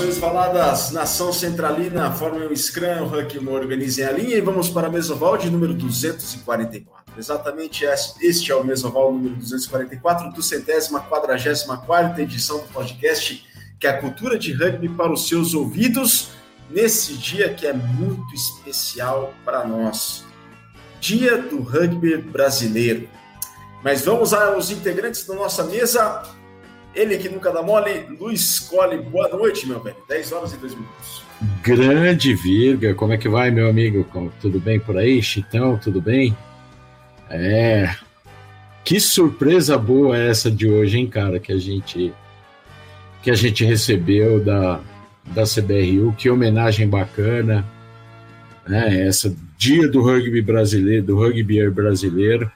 Saudações faladas, nação centralina, forma um Scrum, Huck organizem a linha e vamos para a Mesoval de número 244. Exatamente este é o Mesoval número 244 do centésima quadragésima quarta edição do podcast que é a cultura de rugby para os seus ouvidos nesse dia que é muito especial para nós. Dia do rugby brasileiro. Mas vamos aos integrantes da nossa mesa. Ele que nunca dá mole, Luiz Cole. Boa noite, meu velho. 10 horas e 2 minutos. Grande Virga, como é que vai, meu amigo? Tudo bem por aí? Chitão, tudo bem? É. Que surpresa boa essa de hoje, hein, cara? Que a gente que a gente recebeu da, da CBRU, que homenagem bacana, né? Essa dia do rugby brasileiro, do rugby brasileiro,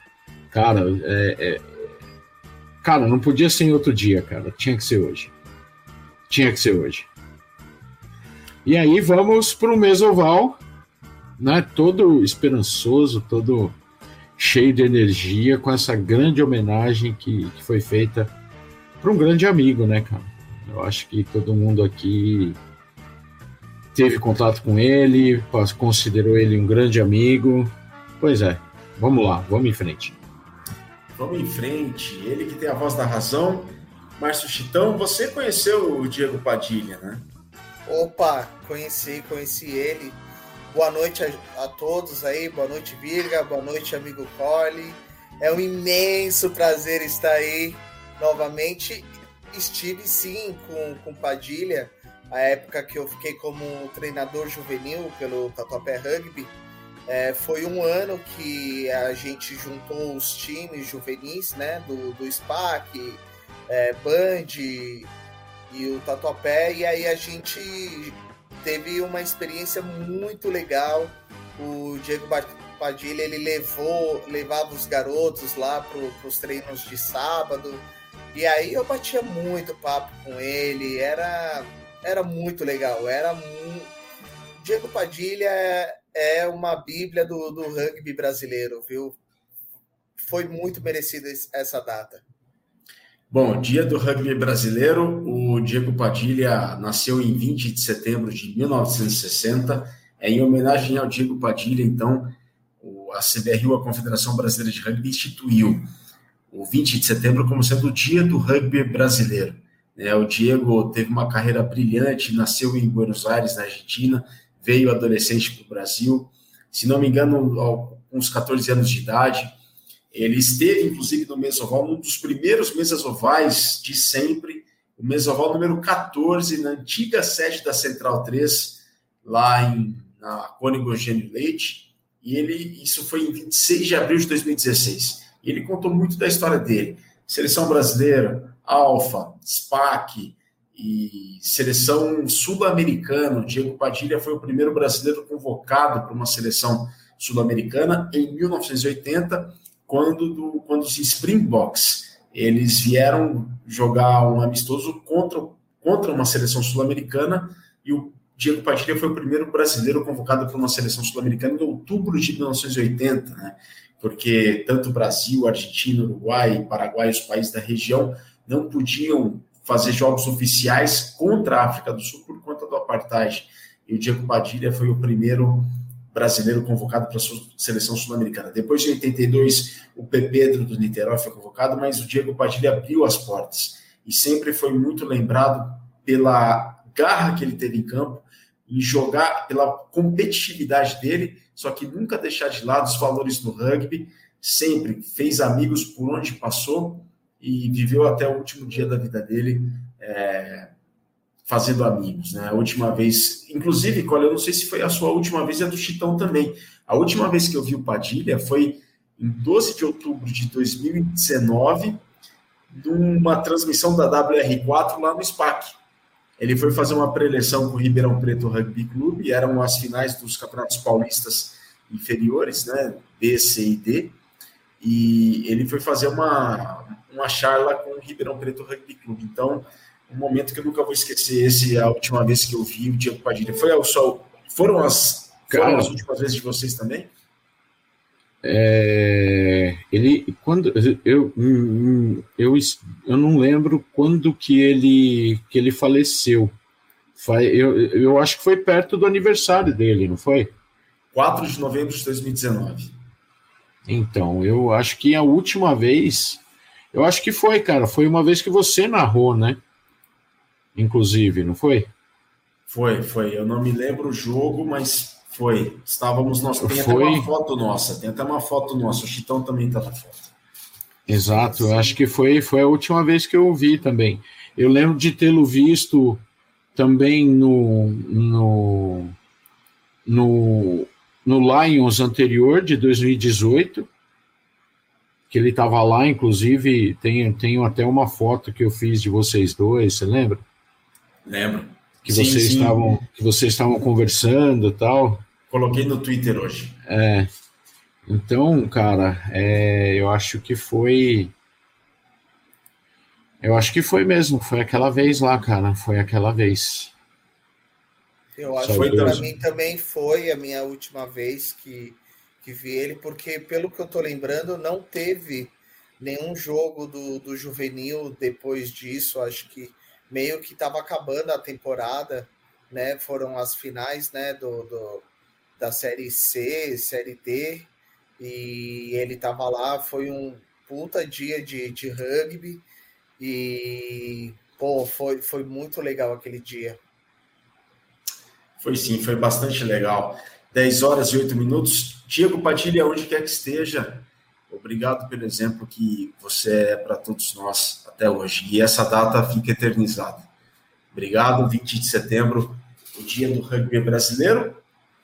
cara, é, é, cara, não podia ser em outro dia, cara, tinha que ser hoje, tinha que ser hoje. E aí vamos para o Mesoval, né? Todo esperançoso, todo cheio de energia, com essa grande homenagem que, que foi feita para um grande amigo, né, cara? Eu acho que todo mundo aqui teve contato com ele, considerou ele um grande amigo. Pois é, vamos lá, vamos em frente. Vamos em frente. Ele que tem a voz da razão. Márcio Chitão, você conheceu o Diego Padilha, né? Opa, conheci, conheci ele. Boa noite a, a todos aí, boa noite, Virga, boa noite, amigo Cole. É um imenso prazer estar aí novamente. Estive sim com, com Padilha, a época que eu fiquei como treinador juvenil pelo Tatuapé Rugby. É, foi um ano que a gente juntou os times juvenis, né, do, do SPAC, é, Band e o Tatuapé, e aí a gente teve uma experiência muito legal. O Diego Padilha ele levou, levava os garotos lá para os treinos de sábado. E aí eu batia muito papo com ele, era, era muito legal. Era Diego Padilha é, uma bíblia do, do rugby brasileiro, viu? Foi muito merecida essa data. Bom, dia do rugby brasileiro, o Diego Padilha nasceu em 20 de setembro de 1960. É em homenagem ao Diego Padilha, então, a CBRU, a Confederação Brasileira de Rugby, instituiu o 20 de setembro como sendo o dia do rugby brasileiro. É, o Diego teve uma carreira brilhante, nasceu em Buenos Aires, na Argentina, veio adolescente para o Brasil, se não me engano, uns 14 anos de idade ele esteve, inclusive, no Mesoval, um dos primeiros mesas ovais de sempre, o Mesoval número 14, na antiga sede da Central 3, lá em, na Cônigo Eugênio Leite, e ele, isso foi em 26 de abril de 2016. E ele contou muito da história dele. Seleção brasileira, Alfa, SPAC e seleção sul-americana. Diego Padilha foi o primeiro brasileiro convocado para uma seleção sul-americana em 1980 quando, do, quando os Springboks eles vieram jogar um amistoso contra, contra uma seleção sul-americana e o Diego Padilha foi o primeiro brasileiro convocado para uma seleção sul-americana em outubro de 1980, né? Porque tanto Brasil, Argentina, Uruguai, Paraguai, os países da região não podiam fazer jogos oficiais contra a África do Sul por conta do apartheid. E o Diego Padilha foi o primeiro brasileiro convocado para a seleção sul-americana. Depois de 82, o P. Pedro do Niterói foi convocado, mas o Diego Padilha abriu as portas e sempre foi muito lembrado pela garra que ele teve em campo, em jogar, pela competitividade dele, só que nunca deixar de lado os valores do rugby, sempre fez amigos por onde passou e viveu até o último dia da vida dele é, fazendo amigos, né? A última vez, inclusive, Cole, eu não sei se foi a sua última vez, é do Chitão também. A última vez que eu vi o Padilha foi em 12 de outubro de 2019, numa transmissão da WR4 lá no SPAC. Ele foi fazer uma preleção com o Ribeirão Preto Rugby Clube, eram as finais dos campeonatos paulistas inferiores, né? B, C e D. E ele foi fazer uma, uma charla com o Ribeirão Preto Rugby Clube. Então, um momento que eu nunca vou esquecer. Esse é a última vez que eu vi o Diego Padilha. Foi ao sol. Foram as, foram as últimas vezes de vocês também? É, ele quando eu, eu eu não lembro quando que ele que ele faleceu Eu, eu acho que foi perto do aniversário dele, não foi? 4 de novembro de 2019. Então, eu acho que a última vez. Eu acho que foi, cara. Foi uma vez que você narrou, né? Inclusive, não foi? Foi, foi. Eu não me lembro o jogo, mas foi. Estávamos nós. Tem foi. até uma foto nossa. Tem até uma foto nossa. O Chitão também está na foto. Exato. Eu acho que foi, foi a última vez que eu vi também. Eu lembro de tê-lo visto também no, no, no, no Lions anterior, de 2018, que ele estava lá, inclusive, tenho, tenho até uma foto que eu fiz de vocês dois, você lembra? Lembro. Que sim, vocês sim. estavam que vocês estavam conversando tal. Coloquei no Twitter hoje. É. Então, cara, é, eu acho que foi eu acho que foi mesmo, foi aquela vez lá, cara, foi aquela vez. Eu acho que para mim também foi a minha última vez que, que vi ele, porque pelo que eu tô lembrando, não teve nenhum jogo do, do juvenil depois disso. Acho que meio que estava acabando a temporada, né? Foram as finais, né? Do, do, da série C, série D, e ele estava lá. Foi um puta dia de, de rugby. E, pô, foi, foi muito legal aquele dia. Foi sim, foi bastante legal. 10 horas e 8 minutos. Diego Padilha, onde quer que esteja, obrigado pelo exemplo que você é para todos nós até hoje. E essa data fica eternizada. Obrigado, 20 de setembro, o dia do rugby brasileiro.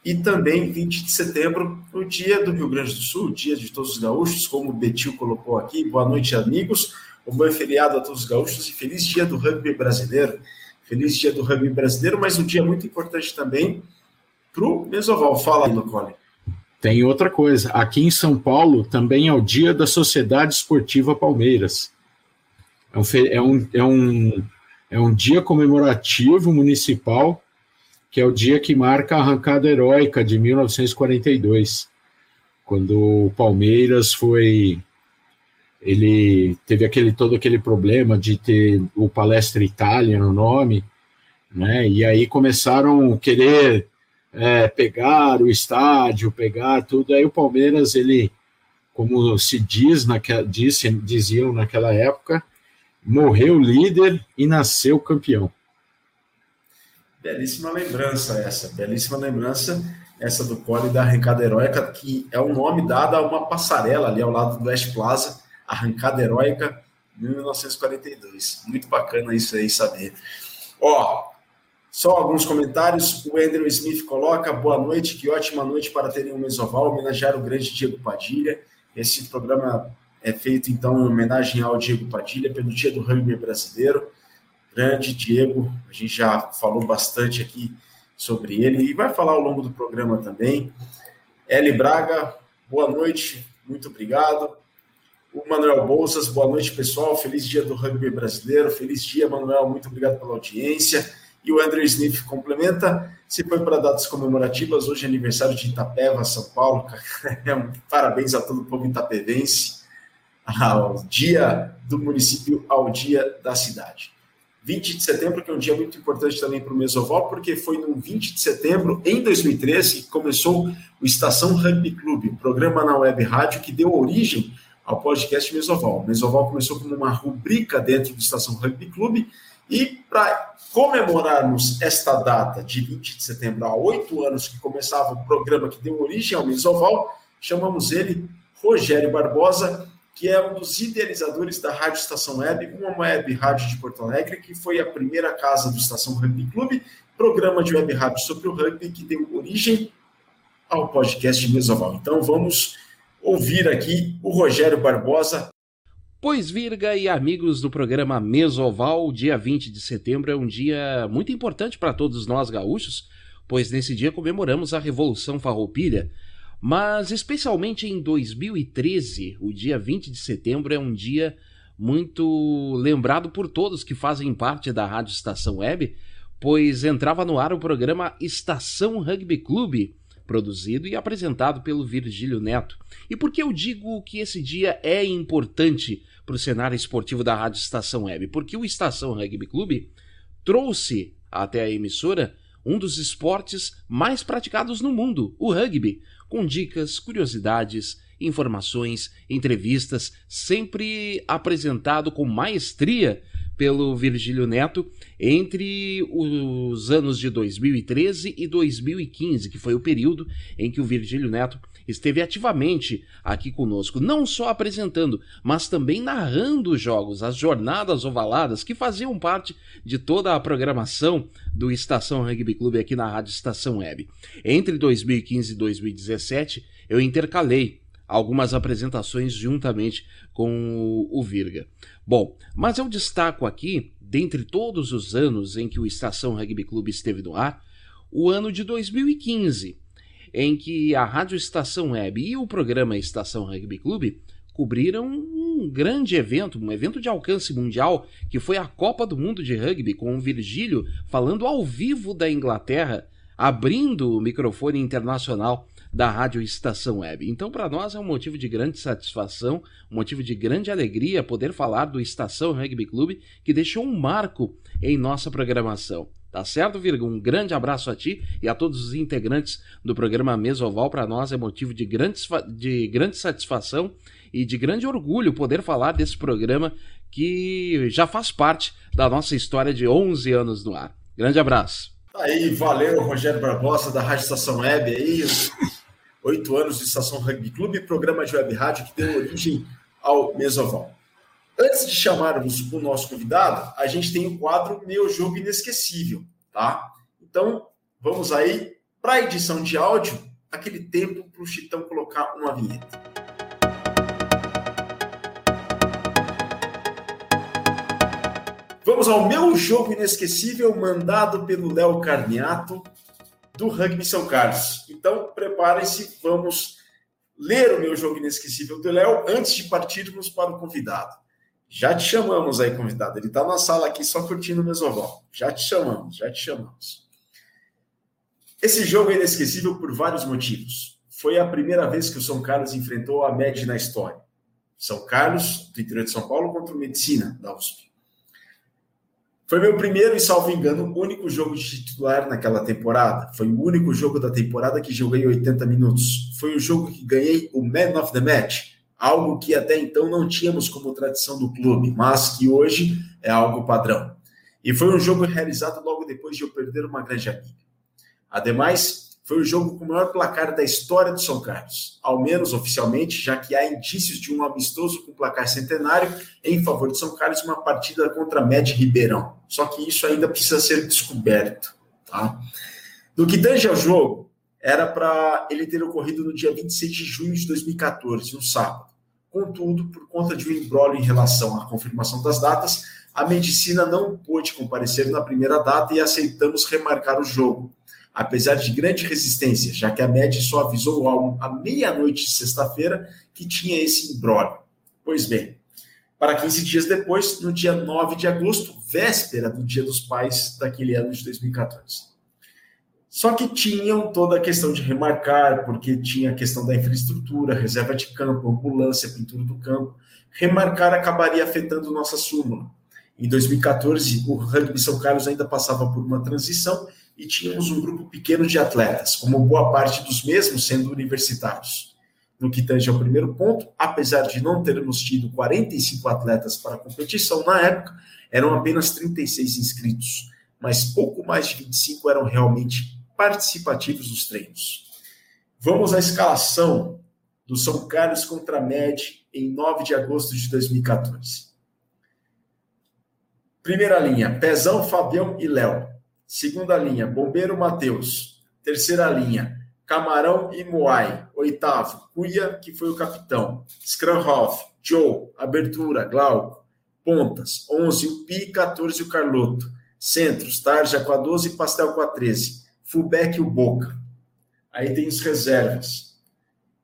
E também 20 de setembro, o dia do Rio Grande do Sul, dia de todos os gaúchos, como o Betil colocou aqui. Boa noite, amigos. Um bom feriado a todos os gaúchos e feliz dia do rugby brasileiro. Feliz dia do rugby brasileiro, mas um dia muito importante também para o Mesoval. Fala aí, Lucole. Tem outra coisa. Aqui em São Paulo também é o dia da Sociedade Esportiva Palmeiras. É um, é um, é um, é um dia comemorativo municipal, que é o dia que marca a arrancada heróica de 1942, quando o Palmeiras foi ele teve aquele todo aquele problema de ter o Palestra Itália no nome, né? E aí começaram a querer é, pegar o estádio, pegar tudo. Aí o Palmeiras, ele, como se diz naquela, disse, diziam naquela época, morreu líder e nasceu campeão. Belíssima lembrança essa, belíssima lembrança essa do Cole da arrancada heróica, que é o nome dado a uma passarela ali ao lado do West Plaza, Arrancada Heróica, 1942. Muito bacana isso aí saber. Ó, só alguns comentários. O Andrew Smith coloca: boa noite, que ótima noite para terem um mesoval, homenagear o grande Diego Padilha. Esse programa é feito então em homenagem ao Diego Padilha pelo Dia do Rugby Brasileiro. Grande Diego, a gente já falou bastante aqui sobre ele e vai falar ao longo do programa também. Eli Braga, boa noite, muito obrigado. O Manuel Bolsas, boa noite, pessoal. Feliz dia do rugby brasileiro. Feliz dia, Manuel. Muito obrigado pela audiência. E o Andrew Smith complementa. Se foi para datas comemorativas, hoje é aniversário de Itapeva, São Paulo. Parabéns a todo o povo itapevense. Ao dia do município, ao dia da cidade. 20 de setembro, que é um dia muito importante também para o Mesoval, porque foi no 20 de setembro, em 2013, que começou o Estação Rugby Clube, programa na web rádio que deu origem ao podcast Mesoval. O Mesoval começou como uma rubrica dentro do Estação Rugby Clube e para comemorarmos esta data de 20 de setembro, há oito anos que começava o programa que deu origem ao Mesoval, chamamos ele Rogério Barbosa, que é um dos idealizadores da Rádio Estação Web, uma web rádio de Porto Alegre, que foi a primeira casa do Estação Rugby Clube, programa de web rádio sobre o rugby que deu origem ao podcast Mesoval. Então vamos ouvir aqui o Rogério Barbosa. Pois Virga e amigos do programa Mesoval, dia 20 de setembro é um dia muito importante para todos nós gaúchos, pois nesse dia comemoramos a Revolução Farroupilha, mas especialmente em 2013, o dia 20 de setembro é um dia muito lembrado por todos que fazem parte da Rádio Estação Web, pois entrava no ar o programa Estação Rugby Clube, produzido e apresentado pelo Virgílio Neto. E por que eu digo que esse dia é importante para o cenário esportivo da Rádio Estação Web? Porque o Estação Rugby Clube trouxe até a emissora, um dos esportes mais praticados no mundo, o rugby, com dicas, curiosidades, informações, entrevistas, sempre apresentado com maestria pelo Virgílio Neto entre os anos de 2013 e 2015, que foi o período em que o Virgílio Neto esteve ativamente aqui conosco, não só apresentando, mas também narrando os jogos, as jornadas ovaladas que faziam parte de toda a programação do Estação Rugby Clube aqui na Rádio Estação Web. Entre 2015 e 2017, eu intercalei algumas apresentações juntamente com o Virga. Bom, mas eu destaco aqui, dentre todos os anos em que o Estação Rugby Clube esteve no ar, o ano de 2015, em que a Rádio Estação Web e o programa Estação Rugby Clube cobriram um grande evento, um evento de alcance mundial, que foi a Copa do Mundo de Rugby, com o Virgílio falando ao vivo da Inglaterra, abrindo o microfone internacional da Rádio Estação Web. Então, para nós é um motivo de grande satisfação, um motivo de grande alegria poder falar do Estação Rugby Clube, que deixou um marco em nossa programação. Tá certo, Virgo? Um grande abraço a ti e a todos os integrantes do programa Mesoval. Para nós é motivo de grande, de grande satisfação e de grande orgulho poder falar desse programa que já faz parte da nossa história de 11 anos no ar. Grande abraço. Aí, valeu, Rogério Barbosa, da Rádio Estação Web aí oito anos de Estação Rugby Clube, programa de web rádio que deu origem ao Mesoval. Antes de chamarmos o nosso convidado, a gente tem o quadro Meu Jogo Inesquecível, tá? Então, vamos aí para a edição de áudio, aquele tempo para o Chitão colocar uma vinheta. Vamos ao meu jogo inesquecível, mandado pelo Léo Carniato, do Rugby São Carlos. Então, preparem-se, vamos ler o meu jogo inesquecível do Léo antes de partirmos para o convidado. Já te chamamos aí, convidado. Ele está na sala aqui só curtindo o mesoval. Já te chamamos, já te chamamos. Esse jogo é inesquecível por vários motivos. Foi a primeira vez que o São Carlos enfrentou a MED na história. São Carlos, do interior de São Paulo, contra o Medicina, da USP. Foi meu primeiro e, salvo engano, único jogo de titular naquela temporada. Foi o único jogo da temporada que joguei 80 minutos. Foi o jogo que ganhei o Man of the Match, algo que até então não tínhamos como tradição do clube, mas que hoje é algo padrão. E foi um jogo realizado logo depois de eu perder uma grande amiga. Ademais, foi o jogo com o maior placar da história do São Carlos, ao menos oficialmente, já que há indícios de um amistoso com placar centenário em favor de São Carlos, uma partida contra Med Ribeirão. Só que isso ainda precisa ser descoberto. Tá? No que tange ao jogo, era para ele ter ocorrido no dia 26 de junho de 2014, um sábado. Contudo, por conta de um embrólio em relação à confirmação das datas, a medicina não pôde comparecer na primeira data e aceitamos remarcar o jogo apesar de grande resistência, já que a MED só avisou ao, à meia-noite de sexta-feira que tinha esse imbróglio. Pois bem, para 15 dias depois, no dia 9 de agosto, véspera do Dia dos Pais daquele ano de 2014. Só que tinham toda a questão de remarcar, porque tinha a questão da infraestrutura, reserva de campo, ambulância, pintura do campo. Remarcar acabaria afetando nossa súmula. Em 2014, o Rugby São Carlos ainda passava por uma transição e tínhamos um grupo pequeno de atletas, como boa parte dos mesmos sendo universitários. No que tange ao primeiro ponto, apesar de não termos tido 45 atletas para a competição na época, eram apenas 36 inscritos, mas pouco mais de 25 eram realmente participativos dos treinos. Vamos à escalação do São Carlos contra a MED em 9 de agosto de 2014. Primeira linha, Pezão, Fabião e Léo. Segunda linha, Bombeiro Matheus. Terceira linha, Camarão e Moai. Oitavo, Cuia, que foi o capitão. Scranhoff, Joe, Abertura, Glauco. Pontas, 11 o Pi, 14 o Carloto. Centros, Tarja com a 12 Pastel com a 13. Fullback o Boca. Aí tem os reservas.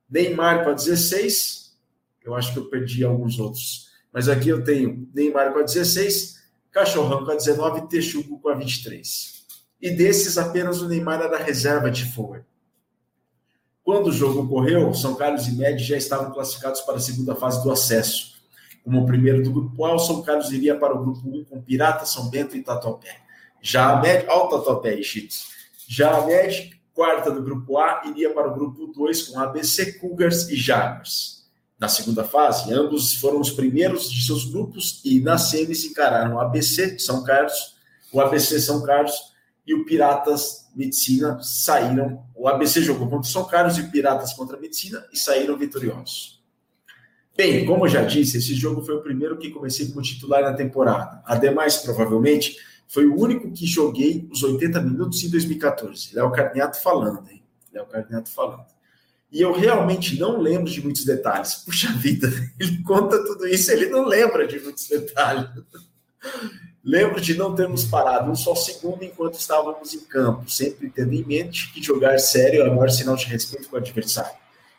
Neymar com a 16. Eu acho que eu perdi alguns outros. Mas aqui eu tenho Neymar com a 16, Cachorrão com a 19 e Texugo com a 23 e desses apenas o Neymar era reserva de forward. Quando o jogo ocorreu, São Carlos e Med já estavam classificados para a segunda fase do acesso. Como o primeiro do grupo A, o São Carlos iria para o grupo 1 com Pirata, São Bento e Tatuapé. Já a Med, top aí, Cheats. Já a Med, quarta do grupo A, iria para o grupo 2 com ABC, Cougars e Jaguars. Na segunda fase, ambos foram os primeiros de seus grupos e na semis encararam o ABC São Carlos, o ABC São Carlos e o Piratas Medicina saíram. O ABC jogou contra o São Carlos e o Piratas contra a Medicina e saíram vitoriosos. Bem, como eu já disse, esse jogo foi o primeiro que comecei como titular na temporada. Ademais, provavelmente, foi o único que joguei os 80 minutos em 2014. Léo Carniato falando, hein? Léo Carniato falando. E eu realmente não lembro de muitos detalhes. Puxa vida, ele conta tudo isso, ele não lembra de muitos detalhes. Lembro de não termos parado um só segundo enquanto estávamos em campo, sempre tendo em mente que jogar sério é o maior sinal de respeito com o adversário.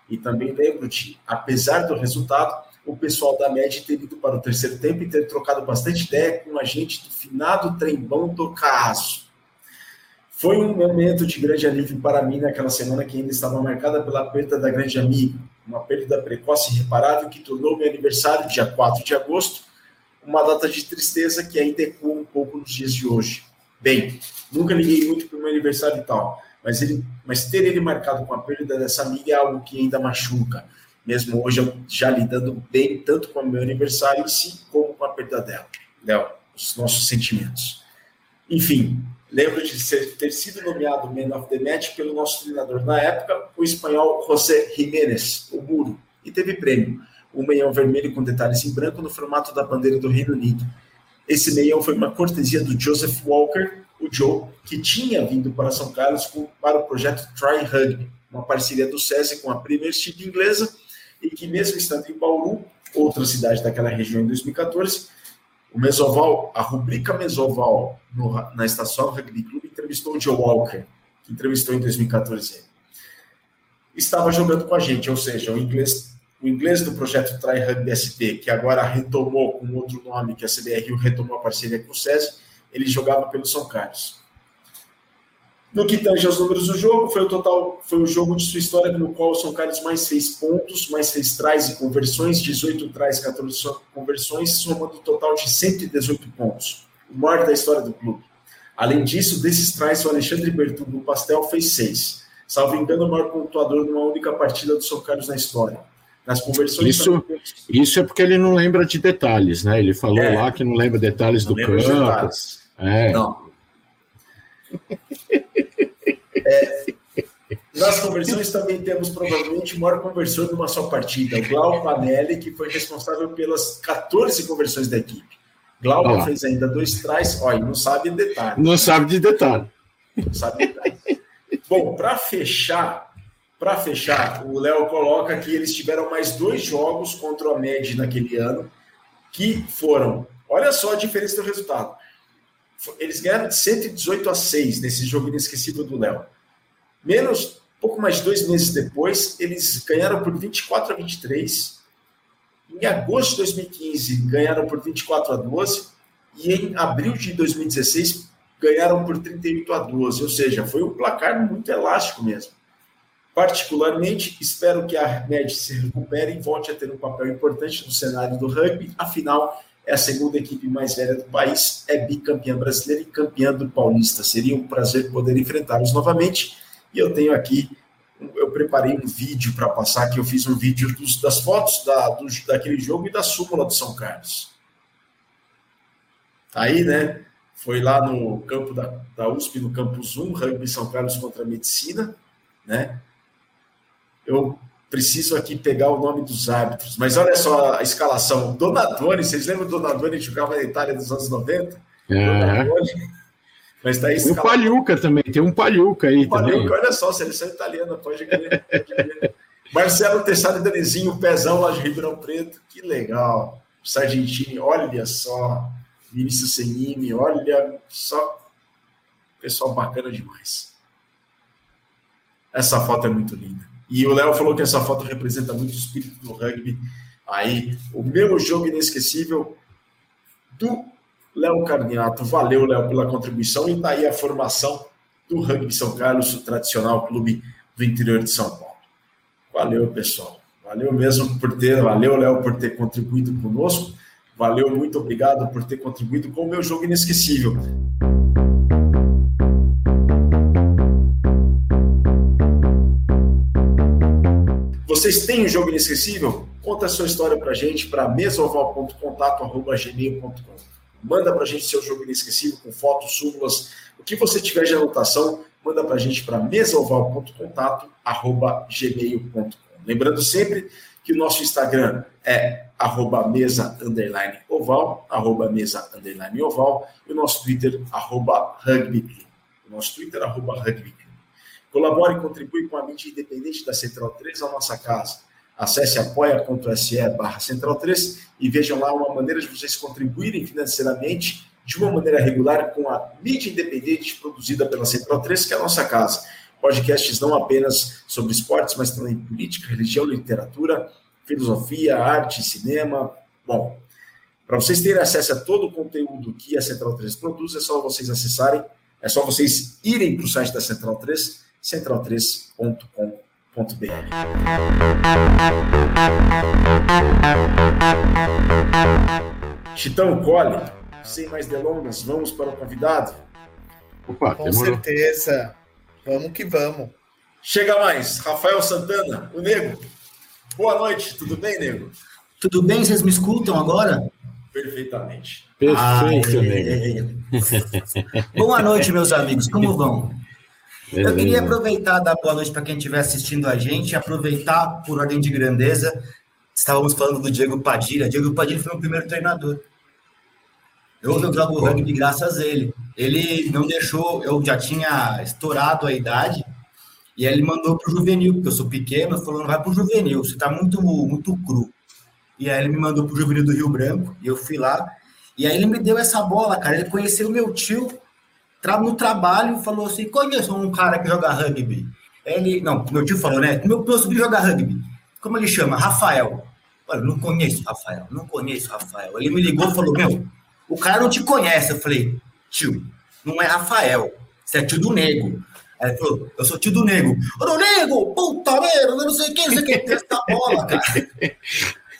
E também lembro de, apesar do resultado, o pessoal da MED ter ido para o terceiro tempo e ter trocado bastante ideia com a gente do finado trembão do caso. Foi um momento de grande alívio para mim naquela semana que ainda estava marcada pela perda da grande amiga, uma perda precoce e irreparável que tornou meu aniversário, dia 4 de agosto, uma data de tristeza que ainda ecoa um pouco nos dias de hoje. Bem, nunca liguei muito para o meu aniversário e tal, mas, ele, mas ter ele marcado com a perda dessa amiga é algo que ainda machuca mesmo hoje já lidando bem tanto com o meu aniversário em si, como com a perda dela. Léo, os nossos sentimentos. Enfim, lembro de ser, ter sido nomeado Man of the Match pelo nosso treinador na época, o espanhol José Jiménez, o Muro, e teve prêmio, um meião vermelho com detalhes em branco no formato da bandeira do Reino Unido. Esse meião foi uma cortesia do Joseph Walker, o Joe, que tinha vindo para São Carlos para o projeto Try Rugby, uma parceria do SESI com a Premier League inglesa, e que mesmo estando em Bauru, outra cidade daquela região em 2014, o Mesoval, a rubrica Mesoval no, na estação Rugby Club entrevistou o Joe Walker, que entrevistou em 2014. Estava jogando com a gente, ou seja, o inglês, o inglês do projeto Try Rugby SP, que agora retomou com outro nome, que a CBRU retomou a parceria com o SESI, ele jogava pelo São Carlos. No que tange aos números do jogo, foi o total, foi o jogo de sua história no qual o São Carlos mais fez pontos, mais fez trás e conversões, 18 trás, 14 conversões, somando um total de 118 pontos, o maior da história do clube. Além disso, desses trás, o Alexandre Bertu do Pastel fez seis. Salvo engano, o maior pontuador numa única partida do São Carlos na história. Nas conversões. Isso, isso é porque ele não lembra de detalhes, né? Ele falou é, lá que não lembra detalhes do campo. Detalhes. É. Não. É, nas conversões também temos provavelmente o maior conversor de uma só partida, o Glauco Panelli, que foi responsável pelas 14 conversões da equipe. Glauco fez ainda dois trás, olha, não sabe de detalhe. Não sabe de detalhe. Não sabe de detalhe. Bom, para fechar, para fechar, o Léo coloca que eles tiveram mais dois jogos contra o MED naquele ano, que foram, olha só a diferença do resultado. Eles ganharam de 118 a 6 nesse jogo inesquecível do Léo. Menos, pouco mais de dois meses depois, eles ganharam por 24 a 23. Em agosto de 2015, ganharam por 24 a 12. E em abril de 2016, ganharam por 38 a 12. Ou seja, foi um placar muito elástico mesmo. Particularmente, espero que a MED se recupere e volte a ter um papel importante no cenário do rugby. Afinal, é a segunda equipe mais velha do país, é bicampeã brasileira e campeã do Paulista. Seria um prazer poder enfrentá-los novamente. E eu tenho aqui, eu preparei um vídeo para passar, que eu fiz um vídeo dos, das fotos da, do, daquele jogo e da súmula do São Carlos. Tá aí, né? Foi lá no campo da, da USP, no Campus 1, Rugby São Carlos contra a Medicina, né? Eu preciso aqui pegar o nome dos árbitros. Mas olha só a escalação. Donadoni, vocês lembram do Donadoni que jogava na Itália dos anos 90? É. Mas tá aí O Palhuca também, tem um Palhuca aí também. Palhuca, olha só, seleção italiana, pode ver. Marcelo Tessaro Danizinho, pezão lá de Ribeirão Preto, que legal. Sargentini, olha só. Vinícius Senini, olha só. Pessoal bacana demais. Essa foto é muito linda. E o Léo falou que essa foto representa muito o espírito do rugby. Aí, o meu jogo inesquecível do Léo Carniato. Valeu, Léo, pela contribuição. E tá aí a formação do Rugby São Carlos, o tradicional clube do interior de São Paulo. Valeu, pessoal. Valeu mesmo por ter, valeu, Léo, por ter contribuído conosco. Valeu, muito obrigado por ter contribuído com o meu jogo inesquecível. Vocês têm um jogo inesquecível? Conta a sua história para a gente para mesoval.contato.gmail.com. Manda para a gente seu jogo inesquecível com fotos, súmulas, o que você tiver de anotação, manda para a gente para mesoval.contato.gmail.com. Lembrando sempre que o nosso Instagram é arroba mesa underline oval, arroba mesa underline oval, e o nosso Twitter, arroba rugby O nosso Twitter, arroba rugby Colabore e contribui com a mídia independente da Central 3, a nossa casa. Acesse apoia.se barra Central 3 e vejam lá uma maneira de vocês contribuírem financeiramente de uma maneira regular com a mídia independente produzida pela Central 3, que é a nossa casa. Podcasts não apenas sobre esportes, mas também política, religião, literatura, filosofia, arte, cinema. Bom, para vocês terem acesso a todo o conteúdo que a Central 3 produz, é só vocês acessarem, é só vocês irem para o site da Central 3 central3.com.br. Chitão Cole, sem mais delongas, vamos para o convidado? Opa, Com demorou. certeza. Vamos que vamos. Chega mais, Rafael Santana, o Nego. Boa noite, tudo bem, Nego? Tudo bem? Vocês me escutam agora? Perfeitamente. Perfeito, Nego. Boa noite, meus amigos, como vão? Eu queria aproveitar, dar boa noite para quem estiver assistindo a gente, aproveitar por ordem de grandeza. Estávamos falando do Diego Padilha. Diego Padilha foi o primeiro treinador. Eu, eu jogo rugby graças a ele. Ele não deixou, eu já tinha estourado a idade, e aí ele mandou para o juvenil, porque eu sou pequeno, falou: não vai para o juvenil, você está muito, muito cru. E aí ele me mandou para o juvenil do Rio Branco, e eu fui lá. E aí ele me deu essa bola, cara. Ele conheceu meu tio, no trabalho, falou assim: conheço um cara que joga rugby. Ele, não, meu tio falou, né? Meu, meu sobrinho joga rugby. Como ele chama? Rafael. Olha, não conheço Rafael, não conheço Rafael. Ele me ligou e falou: Meu, o cara não te conhece. Eu falei: Tio, não é Rafael, você é tio do nego. Aí ele falou: Eu sou tio do nego. Ô, nego, puta merda, não sei quem, não sei quem tem essa bola, cara.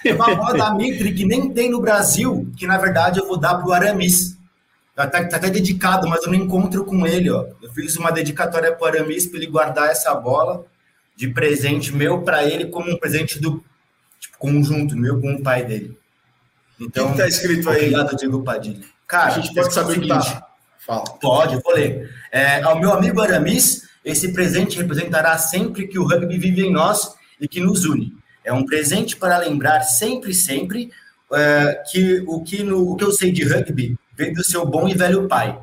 É uma bola da Mitre que nem tem no Brasil, que na verdade eu vou dar pro Aramis. Tá, tá, até dedicado, mas eu não encontro com ele, ó. Eu fiz uma dedicatória para o Aramis para ele guardar essa bola de presente meu para ele como um presente do tipo, conjunto meu com o pai dele. Então, o que está escrito aí? Obrigado, Diego Padilha. Cara, a gente pode saber o seguinte, tá. Fala. Pode, vou ler. É, ao meu amigo Aramis, esse presente representará sempre que o rugby vive em nós e que nos une. É um presente para lembrar sempre, sempre é, que, o que, no, o que eu sei de rugby vem do seu bom e velho pai.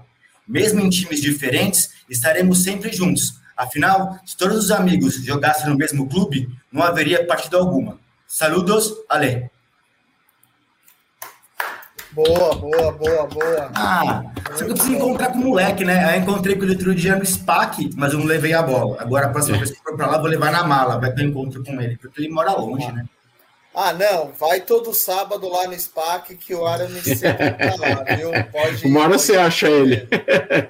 Mesmo em times diferentes, estaremos sempre juntos. Afinal, se todos os amigos jogassem no mesmo clube, não haveria partida alguma. Saludos, Ale. Boa, boa, boa, boa. Ah, só que eu preciso encontrar com o moleque, né? Aí encontrei com ele outro dia no SPAC, mas eu não levei a bola. Agora, a próxima vez que for pra lá, vou levar na mala, vai ter encontro com ele, porque ele mora longe, né? Ah, não, vai todo sábado lá no SPAC que o Aramis sempre tá lá, viu? Pode Uma hora você acha ele.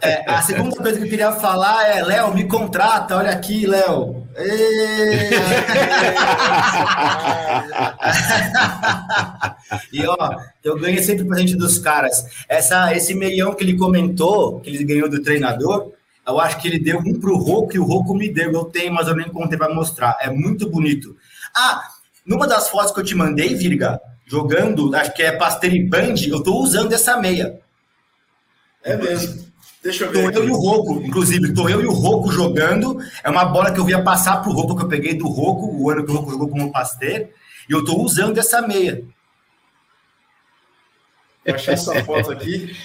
É, a segunda coisa que eu queria falar é, Léo, me contrata, olha aqui, Léo. e ó, eu ganhei sempre presente dos caras. Essa, esse meião que ele comentou, que ele ganhou do treinador, eu acho que ele deu um pro Roco e o Roco me deu. Eu tenho, mas eu nem contei para mostrar. É muito bonito. Ah, numa das fotos que eu te mandei, Virga, jogando, acho que é Pasteur e Band, eu tô usando essa meia. É mesmo. Deixa eu ver. Tô eu e o Roco, inclusive, tô eu e o Roco jogando. É uma bola que eu ia passar pro Roco, que eu peguei do Roco, o ano que o Roco jogou como Pasteur, e eu tô usando essa meia. Vou achar essa foto aqui.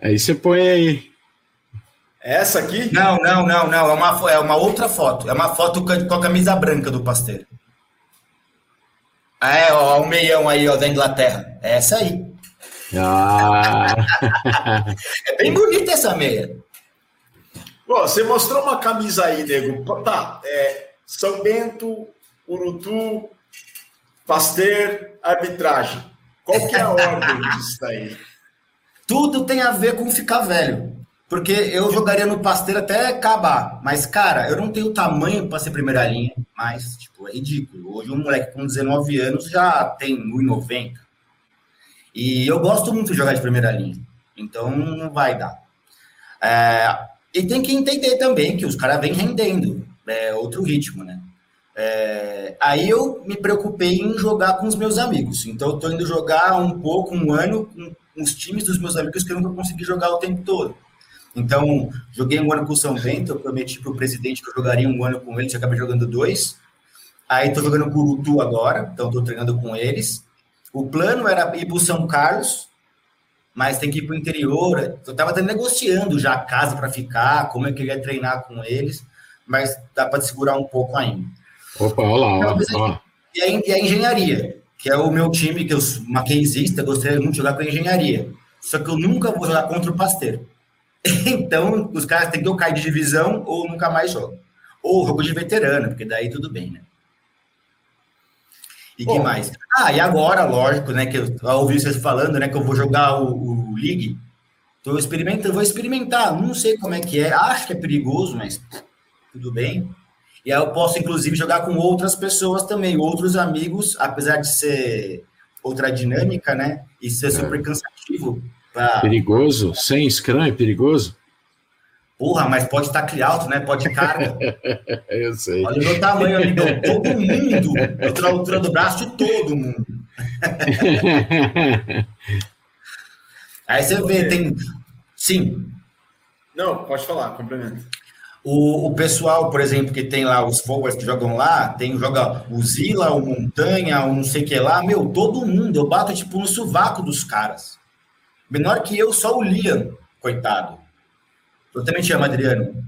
Aí você põe aí. É essa aqui? Não, não, não, não. É uma, é uma outra foto. É uma foto com a camisa branca do Pasteur. É, ó, o meião aí, ó, da Inglaterra. É essa aí. Ah. é bem bonita essa meia. Pô, você mostrou uma camisa aí, nego. Tá, é, São Bento, Urutu, Pasteur, arbitragem. Qual que é a ordem disso aí? Tudo tem a ver com ficar velho. Porque eu jogaria no Pasteiro até acabar. Mas, cara, eu não tenho tamanho para ser primeira linha. Mas, tipo, é ridículo. Hoje um moleque com 19 anos já tem 1,90. E eu gosto muito de jogar de primeira linha. Então, não vai dar. É, e tem que entender também que os caras vêm rendendo. É outro ritmo, né? É, aí eu me preocupei em jogar com os meus amigos. Então, eu estou indo jogar um pouco, um ano, com os times dos meus amigos que eu nunca consegui jogar o tempo todo. Então, joguei um ano com o São Bento, eu prometi para o presidente que eu jogaria um ano com eles, eu acabei jogando dois. Aí estou jogando com o Urutu agora, então estou treinando com eles. O plano era ir para o São Carlos, mas tem que ir para o interior. Eu estava até negociando já a casa para ficar, como é que eu ia treinar com eles, mas dá para segurar um pouco ainda. Opa, olha lá, olha lá. E, a, e a engenharia, que é o meu time, que eu sou maquinzista, gostaria muito de jogar com a engenharia. Só que eu nunca vou jogar contra o Pasteiro. Então, os caras têm que ou cair de divisão ou nunca mais jogam. Ou jogo de veterano, porque daí tudo bem, né? E Bom, que mais? Ah, e agora, lógico, né? Que eu, ouvi vocês falando, né? Que eu vou jogar o, o League. Tô experimentando, vou experimentar. Não sei como é que é. Acho que é perigoso, mas tudo bem. E aí eu posso, inclusive, jogar com outras pessoas também, outros amigos, apesar de ser outra dinâmica, né? E ser super cansativo. Pra... Perigoso? Sem Scrum é perigoso? Porra, mas pode estar alto, né? Pode carga. Eu sei. Olha o meu tamanho, amigo. Todo mundo. Eu tenho a altura do braço de todo mundo. Aí você vê, tem. Sim. Não, pode falar, complemento. O, o pessoal, por exemplo, que tem lá os forwards que jogam lá, tem joga o Zila, o Montanha, o não sei o que lá, meu, todo mundo, eu bato tipo no sovaco dos caras. Menor que eu, só o Liam, coitado. Eu também te amo, Adriano.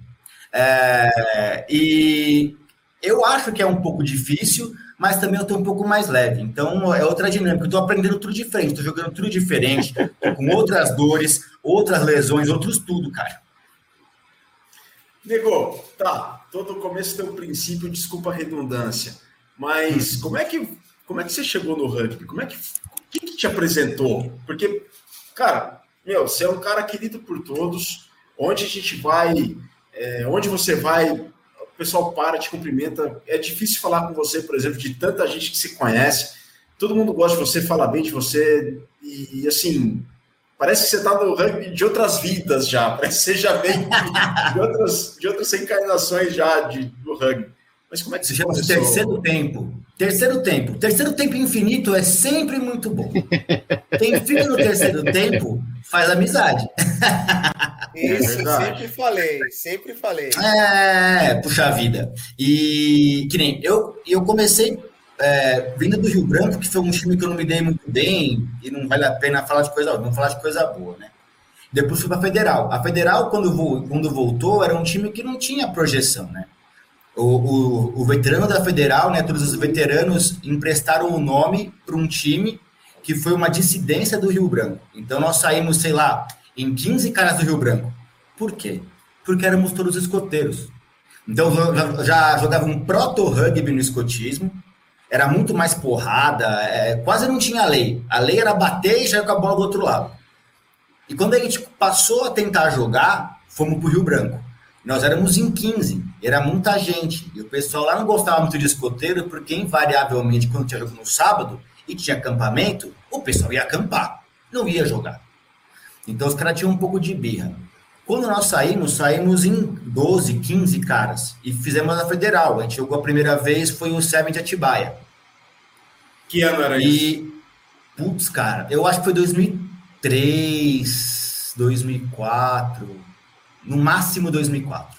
É, e eu acho que é um pouco difícil, mas também eu estou um pouco mais leve. Então é outra dinâmica. Eu estou aprendendo tudo diferente, estou jogando tudo diferente, com outras dores, outras lesões, outros tudo, cara. Nego, tá. Todo começo tem um princípio, desculpa a redundância. Mas hum. como é que como é que você chegou no rugby? Como é que o que, que te apresentou? Porque, cara, meu, você é um cara querido por todos onde a gente vai, é, onde você vai, o pessoal para, te cumprimenta. É difícil falar com você, por exemplo, de tanta gente que se conhece. Todo mundo gosta de você, fala bem de você, e, assim, parece que você está no rugby de outras vidas já, parece que você já vem de outras, de outras encarnações já de, do rugby. Mas como é que você chama terceiro tempo? Terceiro tempo. Terceiro tempo infinito é sempre muito bom. Quem fica no terceiro tempo faz amizade. Isso, é sempre falei, sempre falei. É, puxa vida. E que nem eu, eu comecei é, vindo do Rio Branco, que foi um time que eu não me dei muito bem, e não vale a pena falar de coisa, não falar de coisa boa, né? Depois fui para Federal. A Federal, quando, quando voltou, era um time que não tinha projeção, né? O, o, o veterano da Federal, né? Todos os veteranos emprestaram o nome para um time que foi uma dissidência do Rio Branco. Então nós saímos, sei lá, em 15 caras do Rio Branco. Por quê? Porque éramos todos escoteiros. Então já, jogava um proto-rugby no escotismo, era muito mais porrada, é, quase não tinha lei. A lei era bater e já com a bola do outro lado. E quando a gente passou a tentar jogar, fomos para o Rio Branco. Nós éramos em 15, era muita gente. E o pessoal lá não gostava muito de escoteiro, porque invariavelmente, quando tinha jogo no sábado e tinha acampamento, o pessoal ia acampar, não ia jogar. Então os caras tinham um pouco de birra. Quando nós saímos, saímos em 12, 15 caras. E fizemos a federal. A gente jogou a primeira vez, foi o Seven de Atibaia. Que ano era e, isso? Putz, cara, eu acho que foi 2003, 2004, no máximo 2004.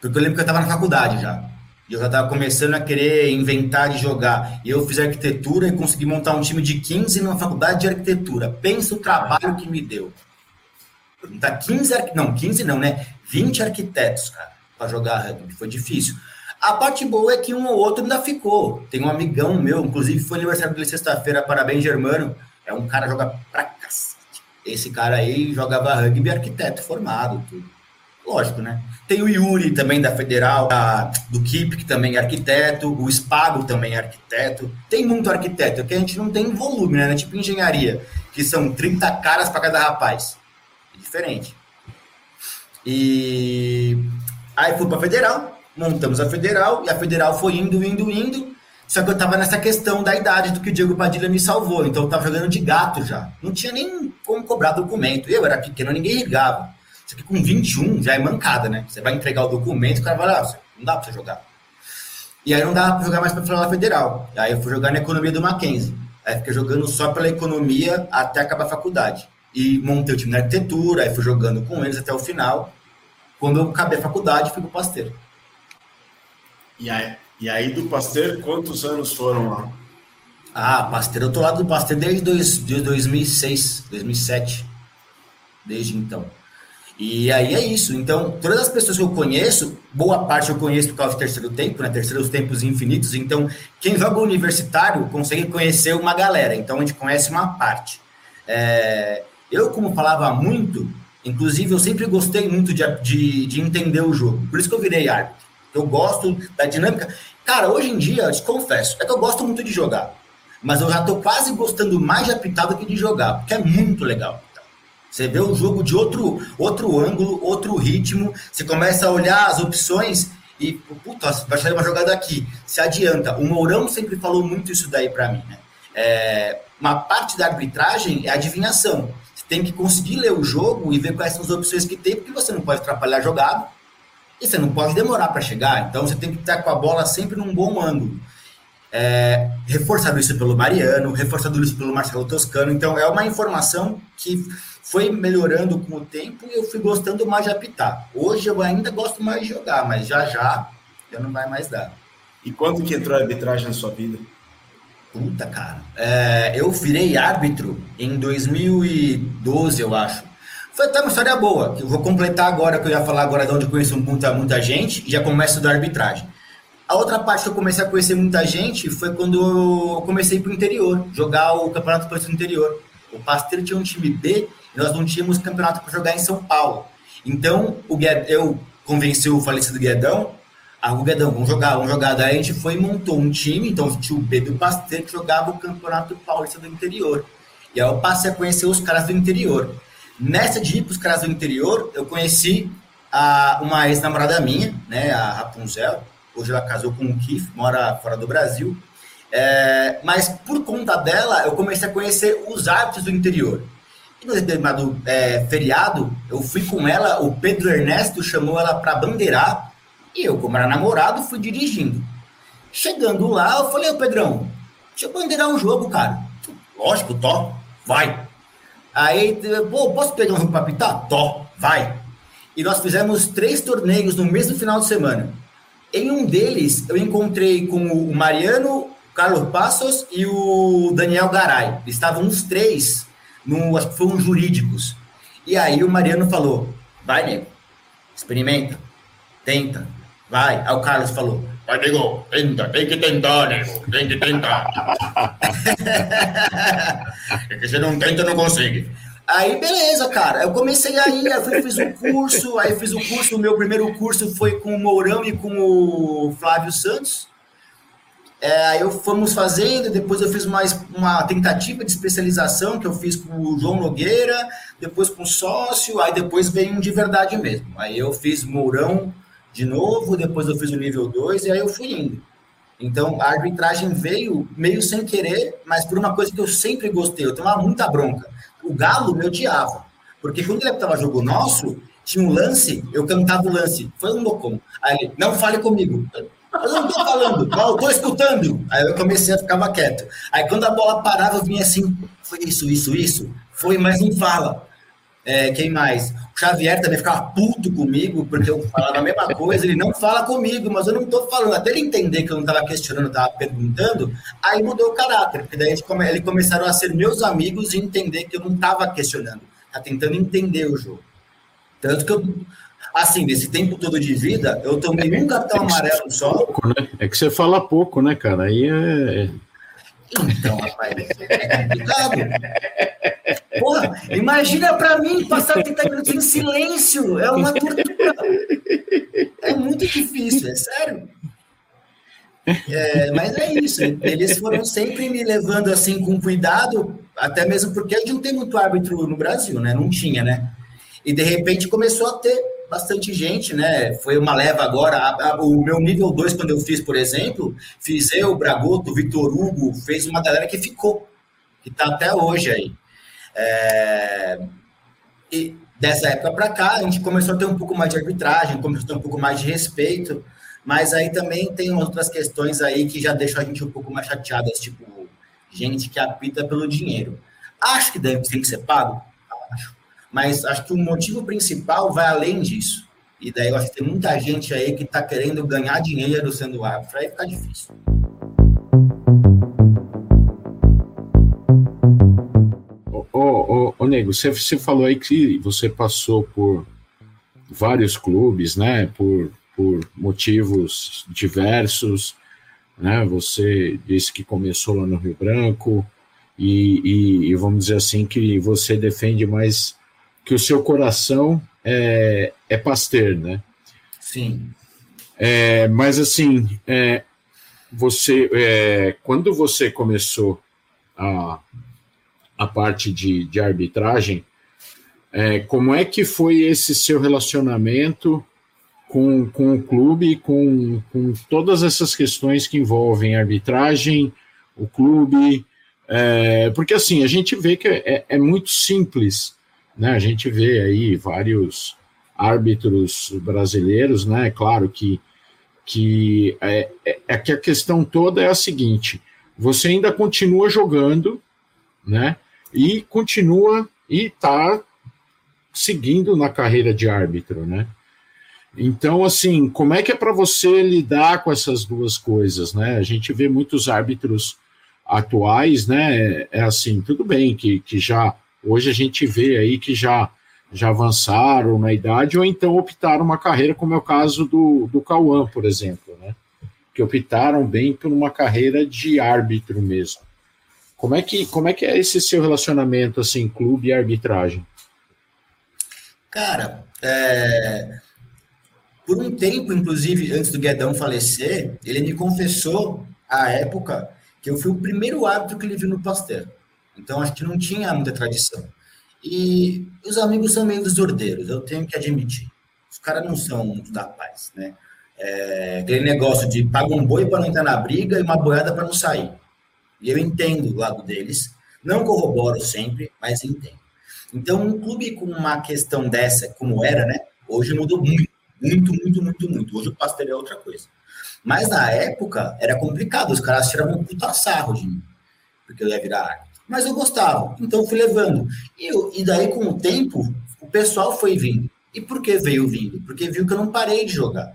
Porque eu lembro que eu estava na faculdade já. E eu já estava começando a querer inventar de jogar. E eu fiz arquitetura e consegui montar um time de 15 numa faculdade de arquitetura. Pensa o trabalho que me deu. Tá 15, não, 15 não, né? 20 arquitetos, cara, para jogar rugby. Foi difícil. A parte boa é que um ou outro ainda ficou. Tem um amigão meu, inclusive foi aniversário dele sexta-feira, parabéns, Germano. É um cara que joga pra. Esse cara aí jogava rugby arquiteto formado, tudo. Lógico, né? Tem o Yuri também da Federal, da, do KIP, que também é arquiteto, o Spago também é arquiteto. Tem muito arquiteto, é que a gente não tem volume, né? Tipo engenharia, que são 30 caras para cada rapaz. É diferente. E aí fui para Federal, montamos a Federal, e a Federal foi indo, indo, indo. Só que eu tava nessa questão da idade do que o Diego Padilha me salvou. Então eu tava jogando de gato já. Não tinha nem como cobrar documento. Eu era pequeno, ninguém ligava. Isso aqui com 21 já é mancada, né? Você vai entregar o documento, o cara vai lá, não dá pra você jogar. E aí não dava para jogar mais para a federal. Aí eu fui jogar na economia do Mackenzie. Aí fiquei jogando só pela economia até acabar a faculdade. E montei o time na arquitetura, aí fui jogando com eles até o final. Quando eu acabei a faculdade, fui pro Pasteur. E aí, e aí do Pasteur, quantos anos foram lá? Ah, Pasteur, eu tô lá do Pasteur desde, dois, desde 2006, 2007. Desde então. E aí é isso. Então, todas as pessoas que eu conheço, boa parte eu conheço por causa do terceiro tempo, né? Terceiros tempos infinitos. Então, quem joga universitário consegue conhecer uma galera. Então, a gente conhece uma parte. É... Eu, como falava muito, inclusive eu sempre gostei muito de, de, de, entender o jogo. Por isso que eu virei árbitro. Eu gosto da dinâmica. Cara, hoje em dia, eu te confesso, é que eu gosto muito de jogar. Mas eu já tô quase gostando mais de apitar do que de jogar, porque é muito legal. Você vê o jogo de outro, outro ângulo, outro ritmo. Você começa a olhar as opções e, puta, vai sair uma jogada aqui. Se adianta. O Mourão sempre falou muito isso daí para mim, né? É, uma parte da arbitragem é adivinhação. Você tem que conseguir ler o jogo e ver quais são as opções que tem, porque você não pode atrapalhar a jogada e você não pode demorar para chegar. Então você tem que estar com a bola sempre num bom ângulo. É, reforçado isso pelo Mariano, reforçado isso pelo Marcelo Toscano. Então é uma informação que foi melhorando com o tempo e eu fui gostando mais de apitar. Hoje eu ainda gosto mais de jogar, mas já já já não vai mais dar. E quando que entrou a arbitragem na sua vida? Puta, cara. É, eu virei árbitro em 2012, eu acho. Foi até uma história boa, que eu vou completar agora, que eu ia falar agora de onde eu conheço muita, muita gente, e já começo da arbitragem. A outra parte que eu comecei a conhecer muita gente foi quando eu comecei para o interior, jogar o Campeonato Paulista do Interior. O Pasteiro tinha um time B nós não tínhamos campeonato para jogar em São Paulo. Então, o eu convenci o falecido Guedão, ah, o Guedão, vamos jogar, vamos jogar. Daí a gente foi e montou um time, então tinha o B do Pasteur que jogava o campeonato paulista do interior. E aí eu passei a conhecer os caras do interior. Nessa de ir para os caras do interior, eu conheci a, uma ex-namorada minha, né, a Rapunzel. Hoje ela casou com o Keith, mora fora do Brasil. É, mas por conta dela, eu comecei a conhecer os árbitros do interior. E no determinado é, feriado, eu fui com ela, o Pedro Ernesto chamou ela para bandeirar, e eu, como era namorado, fui dirigindo. Chegando lá, eu falei, ô Pedrão, deixa eu bandeirar um jogo, cara. Lógico, Tó, vai. Aí, pô, posso pegar um pitar? Tó, vai. E nós fizemos três torneios no mesmo final de semana. Em um deles, eu encontrei com o Mariano, Carlos Passos e o Daniel Garay. Estavam os três no, acho que foi um jurídicos. E aí o Mariano falou: vai, nego, experimenta, tenta, vai. Aí o Carlos falou: vai, nego, tenta, tem que tentar, nego, tem que tentar. é que você não tenta, não consegue. Aí, beleza, cara. Eu comecei aí, eu fiz um curso, aí fiz o um curso, o meu primeiro curso foi com o Mourão e com o Flávio Santos. É, aí eu fomos fazendo, depois eu fiz mais uma tentativa de especialização que eu fiz com o João Nogueira, depois com o sócio, aí depois veio um de verdade mesmo. Aí eu fiz Mourão de novo, depois eu fiz o nível 2 e aí eu fui indo. Então a arbitragem veio meio sem querer, mas por uma coisa que eu sempre gostei, eu tomava muita bronca. O Galo me odiava, porque quando ele estava jogo nosso, tinha um lance, eu cantava o lance, foi um loucão. Aí ele, não fale comigo. Eu não estou falando, eu estou escutando. Aí eu comecei a ficar quieto. Aí quando a bola parava, eu vinha assim, foi isso, isso, isso. Foi, mas não fala. É, quem mais? Xavier também ficava puto comigo, porque eu falava a mesma coisa, ele não fala comigo, mas eu não estou falando. Até ele entender que eu não estava questionando, estava perguntando, aí mudou o caráter, porque daí eles começaram a ser meus amigos e entender que eu não estava questionando, tá tentando entender o jogo. Tanto que eu assim, nesse tempo todo de vida, eu tomei um cartão amarelo só. Pouco, né? É que você fala pouco, né, cara? Aí é. é. Então, rapaz, é complicado. Porra, imagina para mim passar 30 minutos em silêncio. É uma tortura. É muito difícil, é sério. É, mas é isso. Eles foram sempre me levando assim com cuidado, até mesmo porque a gente não tem muito árbitro no Brasil, né? Não tinha, né? E de repente começou a ter bastante gente, né? Foi uma leva agora. O meu nível 2, quando eu fiz, por exemplo, fiz eu, Bragoto, Vitor Hugo, fez uma galera que ficou, que está até hoje aí. É... E dessa época para cá, a gente começou a ter um pouco mais de arbitragem, começou a ter um pouco mais de respeito, Mas aí também tem outras questões aí que já deixam a gente um pouco mais chateadas, tipo, gente que apita pelo dinheiro. Acho que deve, tem que ser pago, acho. Mas acho que o motivo principal vai além disso. E daí eu acho que tem muita gente aí que está querendo ganhar dinheiro sendo árbitro. Aí fica difícil. Ô, ô, ô, Nego, você, você falou aí que você passou por vários clubes, né? Por por motivos diversos, né? Você disse que começou lá no Rio Branco e, e, e vamos dizer assim que você defende mais que o seu coração é, é Pasteur, né? Sim. É, mas assim, é, você, é, quando você começou a, a parte de, de arbitragem, é, como é que foi esse seu relacionamento com, com o clube, com, com todas essas questões que envolvem arbitragem, o clube, é, porque assim, a gente vê que é, é, muito simples, né? A gente vê aí vários árbitros brasileiros, né? Claro que, que, é, é, é que a questão toda é a seguinte: você ainda continua jogando, né? E continua e está seguindo na carreira de árbitro, né? Então, assim, como é que é para você lidar com essas duas coisas, né? A gente vê muitos árbitros atuais, né? É assim, tudo bem que, que já hoje a gente vê aí que já já avançaram na idade ou então optaram uma carreira, como é o caso do, do Cauã, por exemplo, né? Que optaram bem por uma carreira de árbitro mesmo. Como é que como é que é esse seu relacionamento assim, clube e arbitragem? Cara, é por um tempo, inclusive, antes do Guedão falecer, ele me confessou, à época, que eu fui o primeiro árbitro que ele viu no Pasteur. Então, acho que não tinha muita tradição. E os amigos são meio desordeiros, eu tenho que admitir. Os caras não são muito da paz, né? É, aquele negócio de paga um boi para não entrar na briga e uma boiada para não sair. E eu entendo o lado deles, não corroboro sempre, mas entendo. Então, um clube com uma questão dessa, como era, né? Hoje mudou muito. Muito, muito, muito, muito. Hoje o pastel é outra coisa. Mas na época era complicado, os caras tiravam um puta sarro de mim, porque eu ia virar árbitro. Mas eu gostava, então fui levando. E, eu, e daí, com o tempo, o pessoal foi vindo. E por que veio vindo? Porque viu que eu não parei de jogar.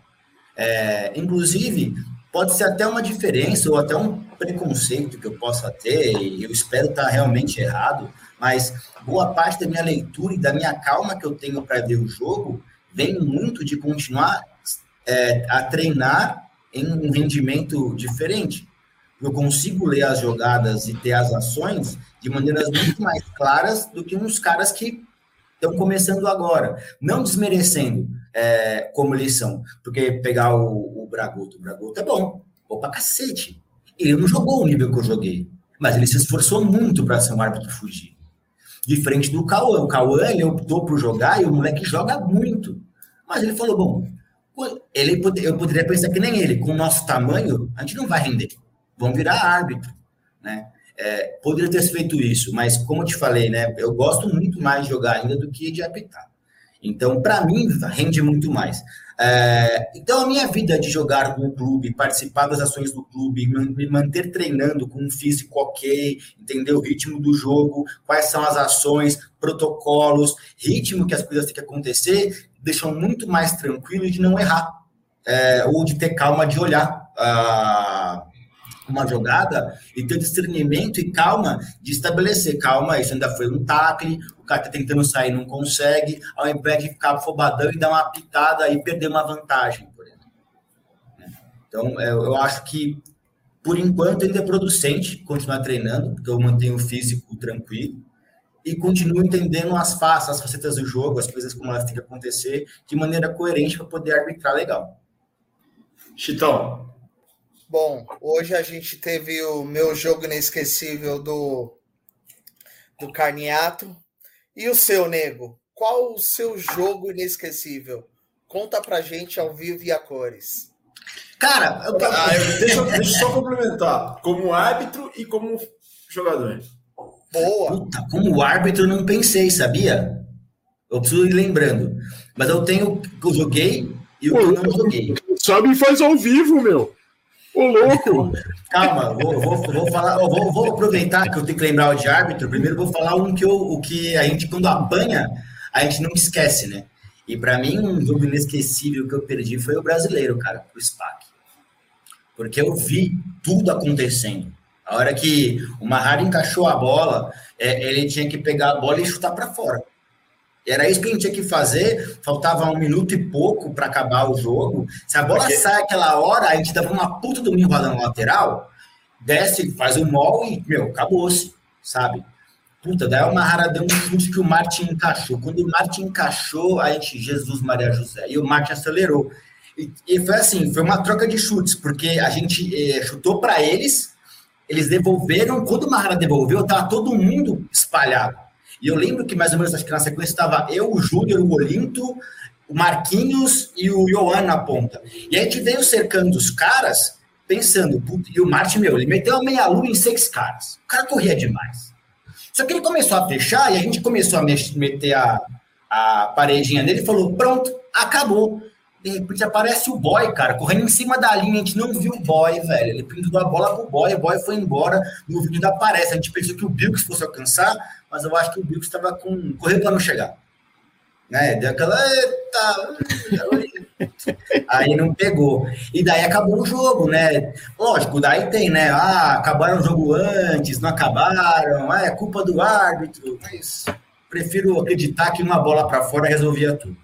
É, inclusive, pode ser até uma diferença ou até um preconceito que eu possa ter, e eu espero estar realmente errado, mas boa parte da minha leitura e da minha calma que eu tenho para ver o jogo vem muito de continuar é, a treinar em um rendimento diferente. Eu consigo ler as jogadas e ter as ações de maneiras muito mais claras do que uns caras que estão começando agora. Não desmerecendo é, como eles são. Porque pegar o, o Braguto, o Braguto é bom, bom pra cacete. Ele não jogou o nível que eu joguei, mas ele se esforçou muito para ser um árbitro fugir. Diferente do Cauã. O Cauã, ele optou por jogar e o moleque joga muito. Mas ele falou, bom, ele, eu poderia pensar que nem ele, com o nosso tamanho, a gente não vai render. Vamos virar árbitro, né? É, poderia ter feito isso, mas como eu te falei, né? Eu gosto muito mais de jogar ainda do que de apitar. Então, para mim, rende muito mais. É, então, a minha vida de jogar com o clube, participar das ações do clube, me manter treinando com um físico ok, entender o ritmo do jogo, quais são as ações, protocolos, ritmo que as coisas têm que acontecer, deixam muito mais tranquilo de não errar, é, ou de ter calma de olhar. Ah, uma jogada e ter discernimento e calma de estabelecer. Calma, isso ainda foi um tackle, o cara tá tentando sair não consegue, ao invés de ficar afobadão e dar uma pitada e perder uma vantagem, por exemplo. Então, é, eu acho que, por enquanto, ainda é producente continuar treinando, porque eu mantenho o físico tranquilo, e continuo entendendo as faces, as facetas do jogo, as coisas como elas têm que acontecer, de maneira coerente para poder arbitrar legal. Chitão, Bom, hoje a gente teve o meu jogo inesquecível do, do Carniato. E o seu, Nego? Qual o seu jogo inesquecível? Conta pra gente ao vivo e a cores. Cara, eu, ah, eu, deixa, eu, deixa eu só complementar. Como árbitro e como jogador. Boa. Puta, como árbitro não pensei, sabia? Eu preciso ir lembrando. Mas eu tenho o que eu joguei e o que eu não joguei. sobe e faz ao vivo, meu. Louco! Calma, vou, vou, vou falar, vou, vou, aproveitar que eu tenho que lembrar o de árbitro. Primeiro vou falar um que, eu, o que a gente, quando apanha, a gente não esquece, né? E para mim, um jogo inesquecível que eu perdi foi o brasileiro, cara, o SPAC. Porque eu vi tudo acontecendo. A hora que o Mahara encaixou a bola, é, ele tinha que pegar a bola e chutar para fora. Era isso que a gente tinha que fazer. Faltava um minuto e pouco para acabar o jogo. Se a bola Porque... sai aquela hora, a gente dava uma puta do enrolada na lateral, desce, faz o mol e, meu, acabou-se, sabe? Puta, daí o Mahara deu um chute que o Martin encaixou. Quando o Martin encaixou, a gente, Jesus Maria José, e o Martin acelerou. E, e foi assim, foi uma troca de chutes, porque a gente eh, chutou para eles, eles devolveram. Quando o Mahara devolveu, tava todo mundo espalhado. E eu lembro que mais ou menos acho que na sequência estava eu, o Júnior, o Olinto, o Marquinhos e o Johan na ponta. E a gente veio cercando os caras, pensando, e o Martin, meu, ele meteu a meia-lua em seis caras. O cara corria demais. Só que ele começou a fechar e a gente começou a meter a, a paredinha nele e falou: pronto, acabou. De repente aparece o boy, cara, correndo em cima da linha. A gente não viu o boy, velho. Ele pendurou a bola pro boy, o boy foi embora. No vídeo da aparece. A gente pensou que o Bilks fosse alcançar, mas eu acho que o Bilks estava com. correndo para não chegar. Né? Deu aquela. Eita! Aí não pegou. E daí acabou o jogo, né? Lógico, daí tem, né? Ah, acabaram o jogo antes, não acabaram, ah, é culpa do árbitro. Mas prefiro acreditar que uma bola para fora resolvia tudo.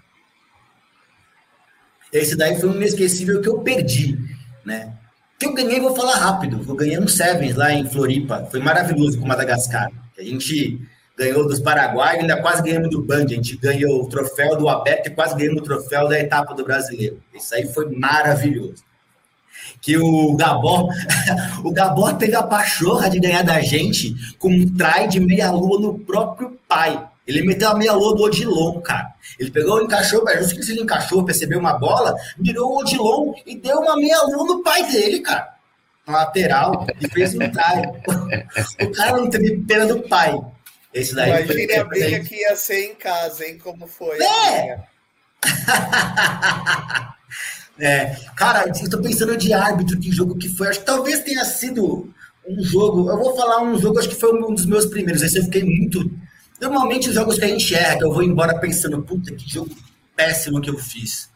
Esse daí foi um inesquecível que eu perdi, né? Que eu ganhei, vou falar rápido. Eu ganhei um Sevens lá em Floripa. Foi maravilhoso com Madagascar. A gente ganhou dos Paraguai ainda quase ganhamos do Band. A gente ganhou o troféu do aberto e quase ganhamos o troféu da etapa do brasileiro. Isso aí foi maravilhoso. Que o Gabó, o Gabó teve a pachorra de ganhar da gente com um try de meia-lua no próprio pai. Ele meteu a meia lua do Odilon, cara. Ele pegou, encaixou, mas justo que ele encaixou, percebeu uma bola, mirou o Odilon e deu uma meia lua no pai dele, cara. Na lateral, e fez um try. o cara não teve pena do pai. Esse daí Imagine a briga que ia ser em casa, hein? Como foi. É! é, cara, eu tô pensando de árbitro de jogo que foi. Acho que talvez tenha sido um jogo. Eu vou falar um jogo, acho que foi um dos meus primeiros. Esse eu fiquei muito Normalmente os jogos que a gente erra, eu vou embora pensando, puta, que jogo péssimo que eu fiz.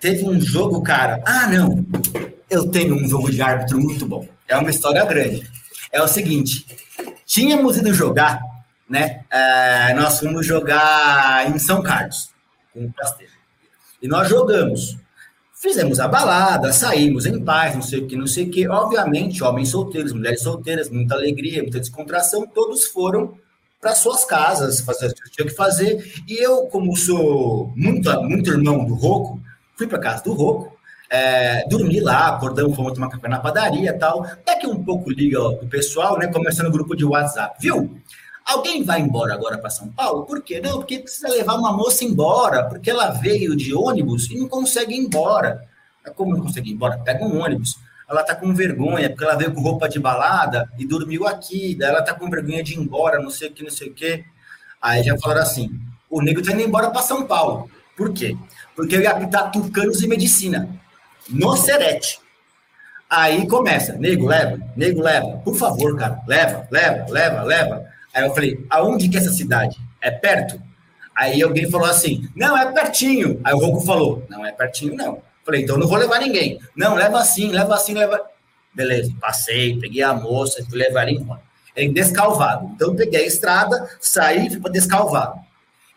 Teve um jogo, cara. Ah, não. Eu tenho um jogo de árbitro muito bom. É uma história grande. É o seguinte: tínhamos ido jogar, né? É, nós fomos jogar em São Carlos, com o Pasteur. E nós jogamos. Fizemos a balada, saímos em paz, não sei o que, não sei o que. Obviamente, homens solteiros, mulheres solteiras, muita alegria, muita descontração, todos foram para suas casas, fazer o que tinha que fazer. E eu, como sou muito, muito irmão do Roco, fui para casa do Roco, é, dormi lá, acordamos, fomos tomar café na padaria e tal. Daqui um pouco liga o pessoal, né? Começando o grupo de WhatsApp, viu? Alguém vai embora agora para São Paulo? Por quê? Não, porque precisa levar uma moça embora, porque ela veio de ônibus e não consegue ir embora. Como não consegue ir embora? Pega um ônibus ela tá com vergonha, porque ela veio com roupa de balada e dormiu aqui, daí ela tá com vergonha de ir embora, não sei o que, não sei o que. Aí já falaram assim: o nego tá indo embora para São Paulo. Por quê? Porque eu ia apitar tucanos e medicina no Serete. Aí começa, nego, leva, nego, leva, por favor, cara, leva, leva, leva, leva. Aí eu falei, aonde que é essa cidade? É perto? Aí alguém falou assim, não, é pertinho. Aí o Roco falou, não é pertinho, não. Falei, então não vou levar ninguém. Não, leva assim, leva assim, leva. Beleza, passei, peguei a moça, fui levar ele embora. Ele descalvado. Então peguei a estrada, saí e fui para descalvado.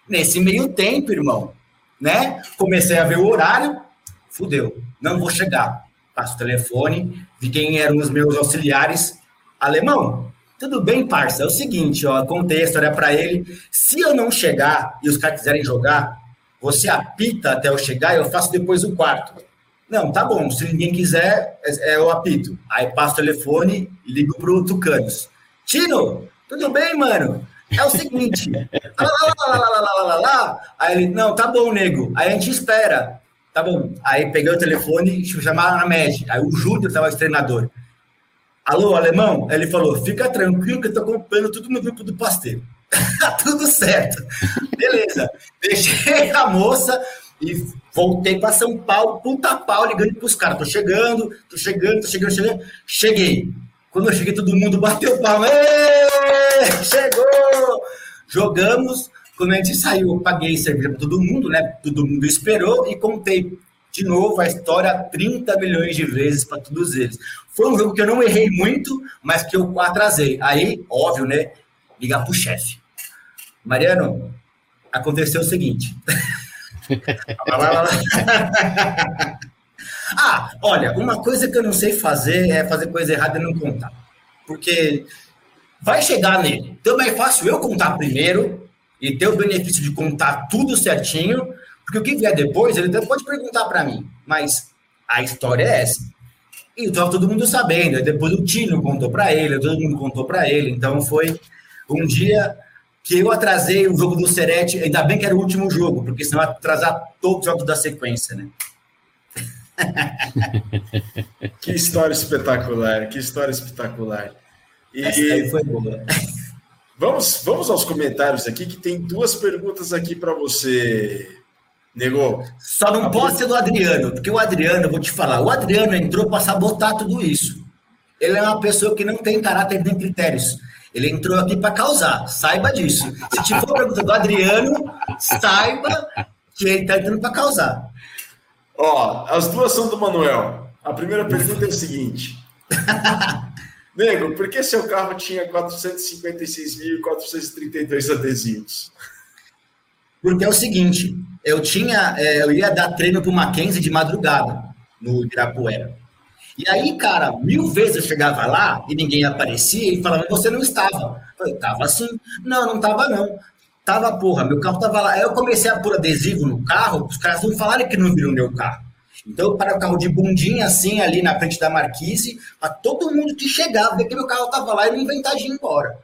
Nesse meio tempo, irmão, né? Comecei a ver o horário, fudeu, não vou chegar. Passo o telefone, vi quem eram os meus auxiliares. Alemão, tudo bem, parça? É o seguinte, ó, contei a história para ele. Se eu não chegar e os caras quiserem jogar, você apita até eu chegar e eu faço depois o quarto. Não, tá bom. Se ninguém quiser, é, é eu apito. Aí passo o telefone e ligo pro Tucanos. Tino, tudo bem, mano? É o seguinte. lá, lá, lá, lá, lá, lá, Aí ele, não, tá bom, nego. Aí a gente espera. Tá bom. Aí peguei o telefone e chamaram na MED. Aí o Júlio estava o treinador. Alô, alemão? Aí ele falou: fica tranquilo que eu tô acompanhando tudo no grupo do pasteiro. Tá tudo certo. Beleza. Deixei a moça, e voltei para São Paulo, puta pau, ligando para os caras. Tô chegando, tô chegando, tô chegando, chegando. Cheguei. Quando eu cheguei, todo mundo bateu palma. Chegou! Jogamos. Quando a gente saiu, eu paguei cerveja para todo mundo, né? Todo mundo esperou e contei de novo a história 30 milhões de vezes para todos eles. Foi um jogo que eu não errei muito, mas que eu atrasei. Aí, óbvio, né? Ligar pro chefe. Mariano, aconteceu o seguinte. ah, olha, uma coisa que eu não sei fazer é fazer coisa errada e não contar. Porque vai chegar nele. Então é fácil eu contar primeiro e ter o benefício de contar tudo certinho, porque o que vier depois, ele pode perguntar para mim, mas a história é essa. E então todo mundo sabendo. Depois o Tino contou para ele, todo mundo contou para ele. Então foi um dia que eu atrasei o jogo do Serete, ainda bem que era o último jogo, porque senão ia atrasar todos os jogos da sequência, né? que história espetacular, que história espetacular. E Essa aí foi boa. Vamos, vamos aos comentários aqui, que tem duas perguntas aqui para você, Negou. Só não pode ser do Adriano, porque o Adriano, eu vou te falar, o Adriano entrou para sabotar tudo isso. Ele é uma pessoa que não tem caráter nem critérios. Ele entrou aqui para causar, saiba disso. Se te for pergunta do Adriano, saiba que ele está entrando para causar. Ó, as duas são do Manuel. A primeira pergunta é o seguinte: Nego, por que seu carro tinha 456.432 adesivos? Porque é o seguinte, eu tinha, é, eu ia dar treino para o Mackenzie de madrugada no Ibirapuera. E aí, cara, mil vezes eu chegava lá e ninguém aparecia e falava, você não estava. Eu falei, assim. Não, não tava não. Tava, porra, meu carro tava lá. Aí eu comecei a pôr adesivo no carro, os caras não falaram que não viram meu carro. Então eu parei o carro de bundinha assim, ali na frente da marquise, para todo mundo que chegava, ver que meu carro tava lá e não inventar de ir embora.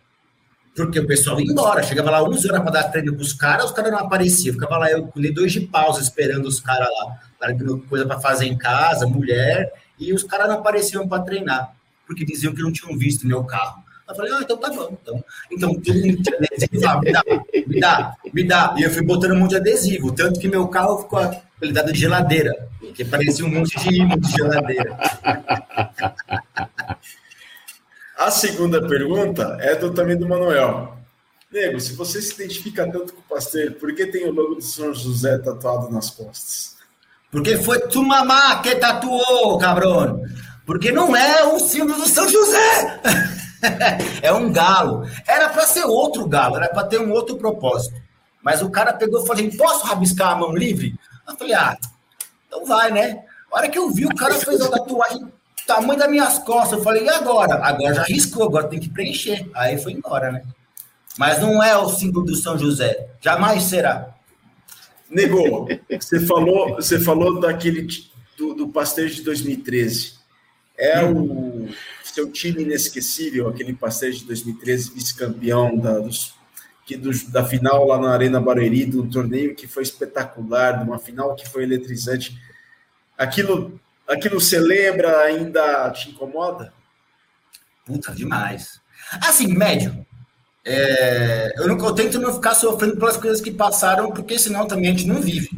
Porque o pessoal ia embora, chegava lá 11 horas para dar treino pros caras, os caras não apareciam. Ficava lá, eu colhi dois de pausa esperando os caras lá. Para coisa para fazer em casa, mulher e os caras não apareciam para treinar, porque diziam que não tinham visto meu carro. Eu falei, ah, então tá bom. Então, então ah, me dá, me dá, me dá. E eu fui botando um monte de adesivo, tanto que meu carro ficou apelidado de geladeira, porque parecia um monte de imã de geladeira. A segunda pergunta é do, também do Manuel. Nego, se você se identifica tanto com o pastel, por que tem o logo do São José tatuado nas costas? Porque foi tu mamá que tatuou, cabrão. Porque não é um símbolo do São José. é um galo. Era para ser outro galo, era para ter um outro propósito. Mas o cara pegou e falou assim: posso rabiscar a mão livre? Eu falei: ah, então vai, né? A hora que eu vi, o cara fez a tatuagem tamanho das minhas costas. Eu falei: e agora? Agora já riscou, agora tem que preencher. Aí foi embora, né? Mas não é o símbolo do São José. Jamais será. Negou. Você falou, você falou daquele do, do de 2013. É o seu time inesquecível, aquele pastel de 2013, vice-campeão da, dos, que do, da final lá na Arena Barueri, do torneio que foi espetacular, de uma final que foi eletrizante. Aquilo, aquilo você lembra, ainda te incomoda? Puta, demais. Assim, médio. É, eu, não, eu tento não ficar sofrendo pelas coisas que passaram, porque senão também a gente não vive.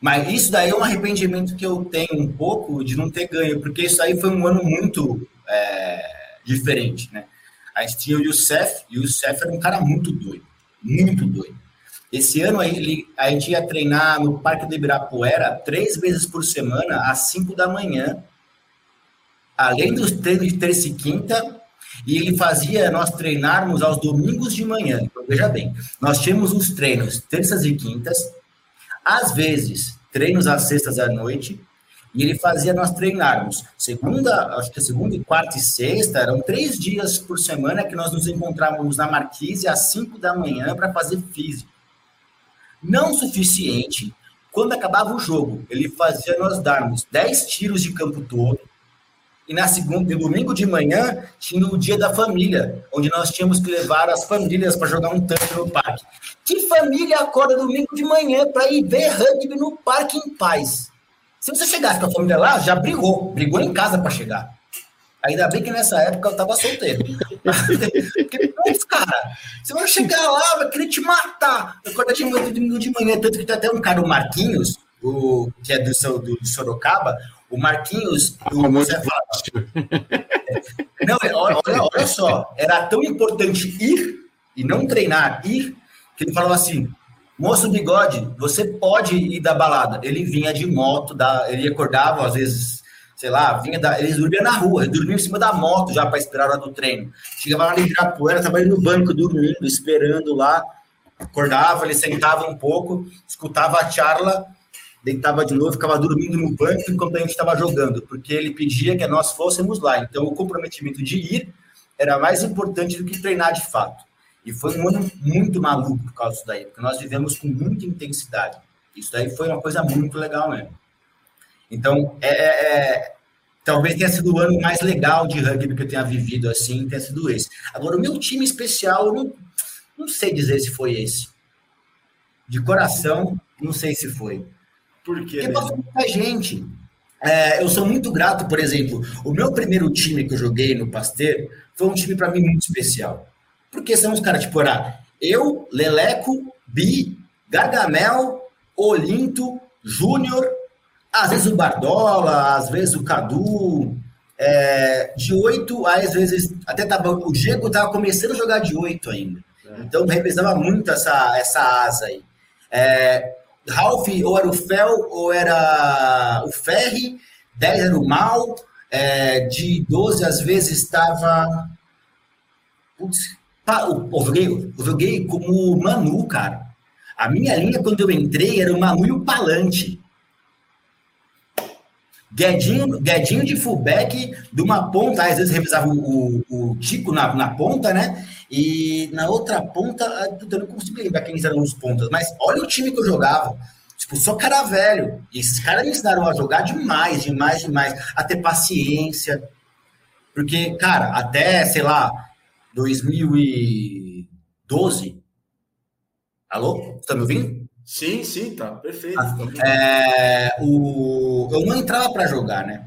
Mas isso daí é um arrependimento que eu tenho um pouco de não ter ganho, porque isso aí foi um ano muito é, diferente, né? A gente tinha o Youssef, e o Youssef era um cara muito doido, muito doido. Esse ano aí, a gente ia treinar no Parque do Ibirapuera três vezes por semana, às cinco da manhã. Além dos treinos de terça e quinta, e ele fazia nós treinarmos aos domingos de manhã. Então, veja bem, nós tínhamos os treinos terças e quintas, às vezes treinos às sextas à noite, e ele fazia nós treinarmos segunda, acho que segunda, quarta e sexta, eram três dias por semana que nós nos encontrávamos na Marquise às cinco da manhã para fazer físico. Não suficiente, quando acabava o jogo, ele fazia nós darmos dez tiros de campo todo, e na segunda, no domingo de manhã, tinha o dia da família, onde nós tínhamos que levar as famílias para jogar um tanque no parque. Que família acorda domingo de manhã para ir ver rugby no parque em paz? Se você chegasse com a família lá, já brigou, brigou em casa para chegar. Ainda bem que nessa época eu estava solteiro. Porque, putz, cara, você vai chegar lá, vai querer te matar. Eu acordei de manhã, domingo de manhã, tanto que tem até um cara, o Marquinhos, o, que é do, do, do Sorocaba, o Marquinhos, ah, o, fala, não, é, olha, olha só, era tão importante ir e não treinar, ir, que ele falou assim, moço bigode, você pode ir da balada. Ele vinha de moto, da, ele acordava às vezes, sei lá, vinha da, eles dormiam na rua, ele dormia em cima da moto já para esperar a hora do treino. Chegava lá no Ibirapuera, estava no banco dormindo, esperando lá, acordava, ele sentava um pouco, escutava a charla, deitava de novo, ficava dormindo no banco enquanto a gente estava jogando, porque ele pedia que nós fôssemos lá. Então, o comprometimento de ir era mais importante do que treinar de fato. E foi um ano muito maluco por causa disso daí, porque nós vivemos com muita intensidade. Isso daí foi uma coisa muito legal mesmo. Então, é, é, é, talvez tenha sido o ano mais legal de rugby que eu tenha vivido assim, tenha sido esse. Agora, o meu time especial, eu não, não sei dizer se foi esse. De coração, não sei se foi. Por quê? Porque passou muita gente. É, eu sou muito grato, por exemplo, o meu primeiro time que eu joguei no Pasteur foi um time para mim muito especial. Porque são os caras, tipo, era eu, Leleco, Bi, Gargamel, Olinto, Júnior, às vezes o Bardola, às vezes o Cadu, é, de oito, às vezes até tava, o Diego estava começando a jogar de oito ainda. É. Então representava muito essa, essa asa aí. É, Ralph ou era o Fel ou era o Ferri, 10 era o Mal, é, de 12 às vezes estava. Putz, eu joguei, eu joguei como Manu, cara. A minha linha, quando eu entrei, era o Manu e o Palante. Guedinho, Guedinho de fullback de uma ponta, às vezes revisava o, Tico na, na ponta, né? E na outra ponta, eu não consigo lembrar quem eram os pontas, mas olha o time que eu jogava. Tipo, só cara velho. E esses caras me ensinaram a jogar demais, demais, demais. A ter paciência. Porque, cara, até, sei lá, 2012. Alô? Você tá me ouvindo? Sim, sim, tá perfeito. Ah, é, o, eu não entrava para jogar, né?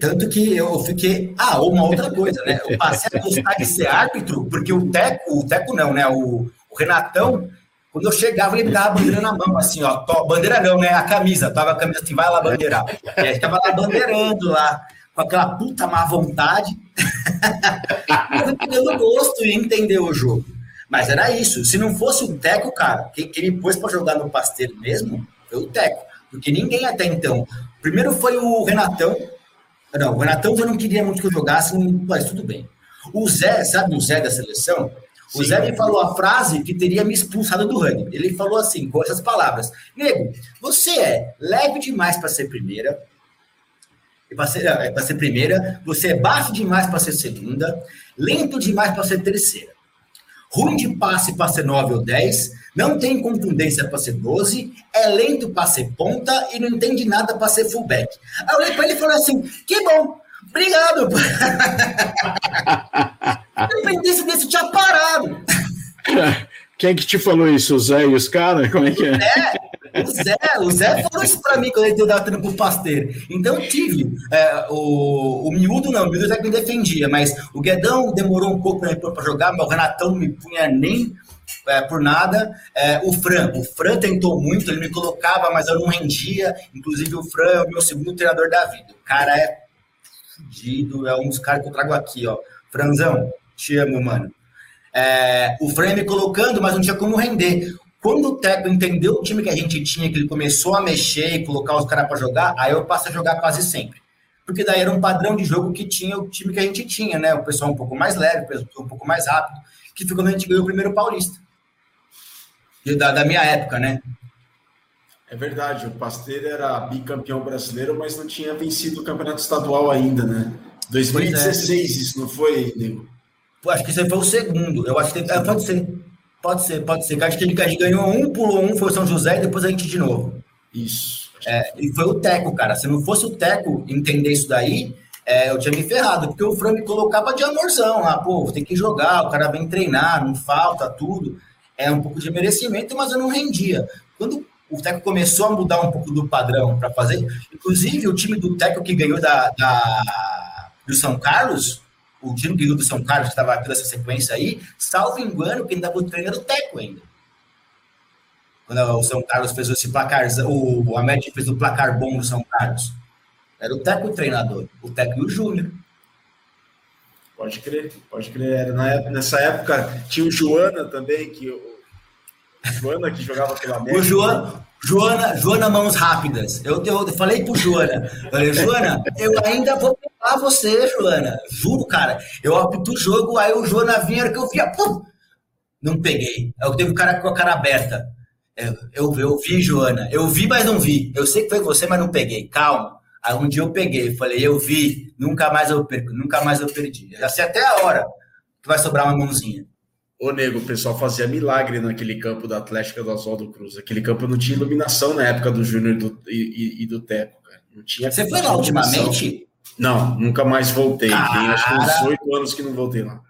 Tanto que eu fiquei. Ah, uma outra coisa, né? Eu passei a gostar de ser árbitro, porque o Teco, o Teco não, né? O, o Renatão, quando eu chegava, ele me dava a bandeira na mão, assim, ó. Bandeira não, né? A camisa. Tava a camisa assim, vai lá bandeirar. E aí tava lá bandeirando lá com aquela puta má vontade. eu pegando gosto e entender o jogo. Mas era isso. Se não fosse o Teco, cara, quem, quem me pôs para jogar no Pasteiro mesmo foi o Teco. Porque ninguém até então. Primeiro foi o Renatão. Não, o Renatão eu não queria muito que eu jogasse, mas tudo bem. O Zé, sabe o Zé da seleção? O Sim, Zé me falou a frase que teria me expulsado do rugby. Ele falou assim, com essas palavras: Nego, você é leve demais para ser primeira, para ser, é, ser primeira, você é baixo demais para ser segunda, lento demais para ser terceira. Ruim de passe para ser 9 ou 10, não tem contundência para ser 12, é lento para ser ponta e não entende nada para ser fullback. Aí eu olhei para ele e falei assim: que bom, obrigado. Dependência desse tinha parado. Quem que te falou isso? O Zé e os caras? Como é que é? O Zé, o Zé falou isso pra mim quando ele deu tendo pro pasteiro. Então tive. É, o, o miúdo não, o miúdo que me defendia, mas o Guedão demorou um pouco para jogar, mas o Renatão não me punha nem é, por nada. É, o Fran, o Fran tentou muito, ele me colocava, mas eu não rendia. Inclusive, o Fran é o meu segundo treinador da vida. O cara é fudido, é um dos caras que eu trago aqui, ó. Franzão, te amo, mano é, o frame colocando, mas não tinha como render. Quando o Teco entendeu o time que a gente tinha, que ele começou a mexer e colocar os caras para jogar, aí eu passo a jogar quase sempre. Porque daí era um padrão de jogo que tinha o time que a gente tinha, né? O pessoal um pouco mais leve, o pessoal um pouco mais rápido, que foi quando a gente ganhou o primeiro paulista. Da, da minha época, né? É verdade, o Pasteiro era bicampeão brasileiro, mas não tinha vencido o campeonato estadual ainda, né? 2016, é. isso não foi, Nego? Acho que esse foi o segundo. Eu acho que é, pode ser. Pode ser, pode ser. Acho que ele, a gente ganhou um, pulou um, foi o São José e depois a gente de novo. Isso. É, e foi o Teco, cara. Se não fosse o Teco entender isso daí, é, eu tinha me ferrado, porque o Fran me colocava de amorzão lá, pô, tem que jogar, o cara vem treinar, não falta, tudo. É um pouco de merecimento, mas eu não rendia. Quando o Teco começou a mudar um pouco do padrão para fazer, inclusive o time do Teco que ganhou da, da do São Carlos, o time que do São Carlos, que estava toda essa sequência aí, salvo engano, quem dava o treino era o Teco ainda. quando o São Carlos fez esse placar, o América fez o placar bom do São Carlos? Era o Teco o treinador, o Teco e o Júnior. Pode crer, pode crer. Época, nessa época tinha o Joana também, que o Joana que jogava pela América. O Joana, Joana, Joana Mãos Rápidas. Eu, eu, eu falei pro Joana, falei, Joana, eu ainda vou pegar você, Joana. Juro, cara. Eu apito o jogo, aí o Joana vinha, que eu via, pum, não peguei. Eu teve o cara com a cara aberta. Eu, eu, eu vi, Joana. Eu vi, mas não vi. Eu sei que foi você, mas não peguei. Calma. Aí um dia eu peguei, falei, eu vi, nunca mais eu perco, nunca mais eu perdi. Já sei até a hora que vai sobrar uma mãozinha. Ô, nego, o pessoal fazia milagre naquele campo da Atlética do Oswaldo Cruz. Aquele campo não tinha iluminação na época do Júnior e, e, e, do Teco, cara. Não tinha Você foi lá ultimamente? Não, nunca mais voltei. Cara... Tem acho que uns oito anos que não voltei lá.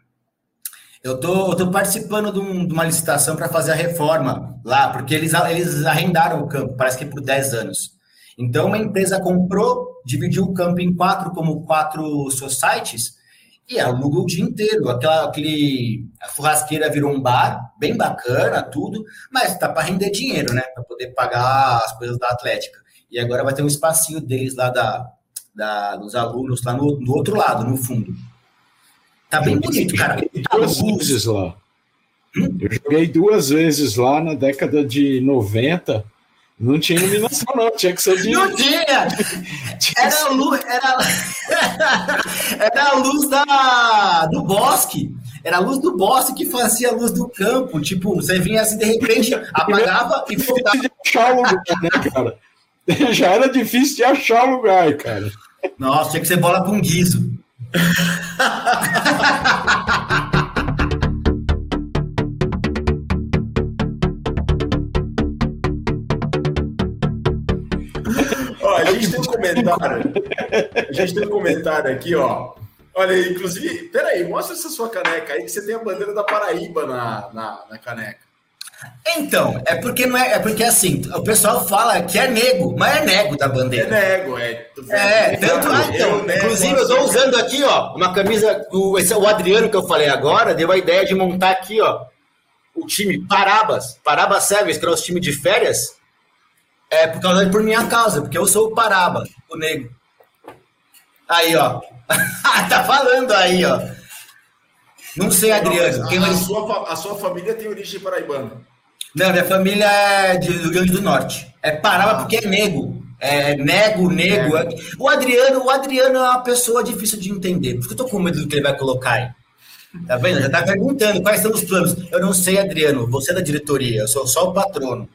Eu tô, eu tô participando de, um, de uma licitação para fazer a reforma lá, porque eles, eles arrendaram o campo, parece que por 10 anos. Então, uma empresa comprou, dividiu o campo em quatro, como quatro societies, e aluga o dia inteiro. Aquela, aquele, a churrasqueira virou um bar, bem bacana, tudo, mas tá para render dinheiro, né? Para poder pagar as coisas da Atlética. E agora vai ter um espacinho deles lá da, da dos alunos, lá no, no outro lado, no fundo. Tá bem bonito, cara. Tá duas vezes lá. Hum? Eu joguei duas vezes lá na década de 90 não tinha iluminação, não, tinha que ser de. Não tinha! Era a luz, era, era a luz da, do bosque. Era a luz do bosque que fazia a luz do campo. Tipo, você vinha assim, de repente, apagava e voltava. De achar o lugar, né, cara? Já era difícil de achar o lugar, cara. Nossa, tinha que ser bola com guiso. Gente tem um comentário. A gente tem um comentário aqui, ó. Olha, inclusive, peraí, mostra essa sua caneca aí, que você tem a bandeira da Paraíba na, na, na caneca. Então, é porque não é, é porque assim, o pessoal fala que é nego, mas é nego da bandeira. É nego, é. É, tanto ah, então, eu inclusive eu tô usando aqui, ó, uma camisa, o, esse, o Adriano que eu falei agora, deu a ideia de montar aqui, ó, o time Parabas, Parabas Sevens, que é os times de férias, é por causa por minha causa, porque eu sou o Paraba, o negro. Aí, ó. tá falando aí, ó. Não sei, Adriano. Não, a, a, sua, a sua família tem origem paraibana. Não, minha família é de Rio Grande do Norte. É Paraba ah. porque é nego. É nego, nego. É. O Adriano, o Adriano é uma pessoa difícil de entender. Por isso que eu tô com medo do que ele vai colocar aí. Tá vendo? Já tá perguntando quais são os planos. Eu não sei, Adriano. Você é da diretoria, eu sou só o patrono.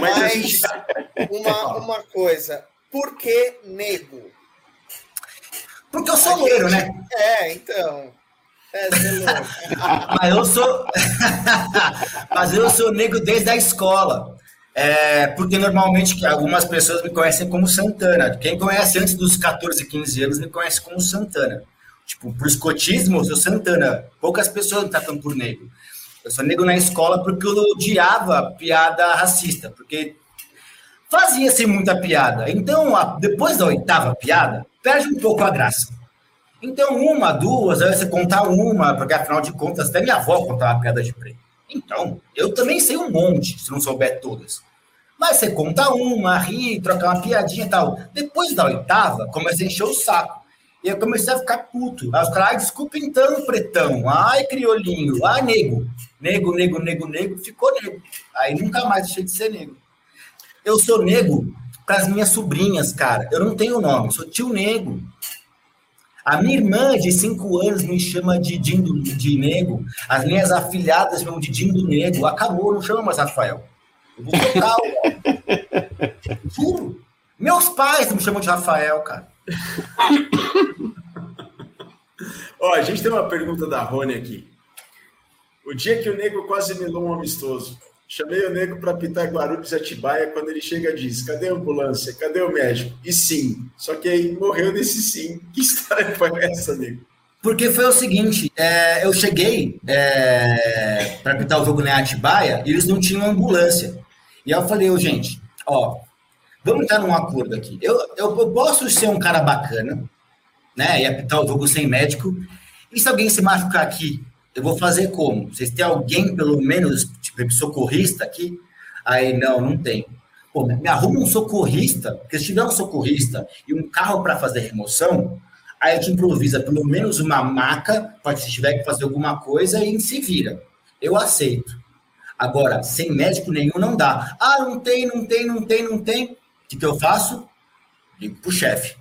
Mas uma, uma coisa, por que nego? Porque eu sou loiro, né? É, então. É, Mas eu sou. Mas eu sou negro desde a escola. É, porque normalmente algumas pessoas me conhecem como Santana. Quem conhece antes dos 14, 15 anos me conhece como Santana. Tipo, por escotismo, eu sou Santana. Poucas pessoas me tratam por negro. Eu sou negro na escola porque eu odiava piada racista, porque fazia-se muita piada. Então, a, depois da oitava piada, perde um pouco a graça. Então, uma, duas, aí você contar uma, porque afinal de contas, até minha avó contava piada de preto. Então, eu também sei um monte, se não souber todas. Mas você conta uma, ri, troca uma piadinha e tal. Depois da oitava, começa a encher o saco. E eu comecei a ficar puto. Aí os caras, ai, desculpa então, pretão. Ai, criolinho. Ai, nego. Nego, nego, nego, nego. Ficou nego. Aí nunca mais deixei de ser nego. Eu sou nego para as minhas sobrinhas, cara. Eu não tenho nome, sou tio nego. A minha irmã de cinco anos me chama de Dindo de Nego. As minhas afilhadas me chamam de Dindo Nego. Acabou, não chama mais Rafael. Eu vou trocar, Juro. Meus pais me chamam de Rafael, cara. Ó, a gente tem uma pergunta da Rony aqui. O dia que o nego quase melou um amistoso. Chamei o nego para pitar Guarulhos e Atibaia. Quando ele chega, diz: Cadê a ambulância? Cadê o médico? E sim. Só que aí morreu nesse sim. Que história foi essa, nego? Porque foi o seguinte: é, eu cheguei é, para pitar o jogo na Atibaia e eles não tinham ambulância. E aí eu falei: gente, ó, Vamos entrar num acordo aqui. Eu, eu, eu posso ser um cara bacana, né? E apitar o jogo sem médico. E se alguém se machucar aqui, eu vou fazer como? Vocês têm alguém, pelo menos, tipo, socorrista aqui? Aí, não, não tem. Pô, me arruma um socorrista, porque se tiver um socorrista e um carro para fazer remoção, aí a gente improvisa pelo menos uma maca, pode se tiver que fazer alguma coisa e se vira. Eu aceito. Agora, sem médico nenhum não dá. Ah, não tem, não tem, não tem, não tem. O que, que eu faço? Ligo pro chefe.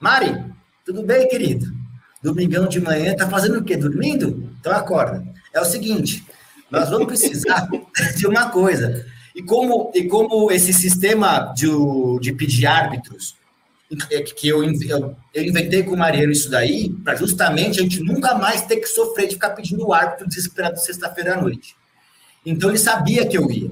Mari, tudo bem, querido? Domingão de manhã, tá fazendo o quê? Dormindo? Então acorda. É o seguinte, nós vamos precisar de uma coisa. E como, e como esse sistema de, de pedir árbitros, é que eu, eu, eu inventei com o Mariano isso daí, para justamente a gente nunca mais ter que sofrer de ficar pedindo o árbitro desesperado sexta-feira à noite. Então ele sabia que eu ia.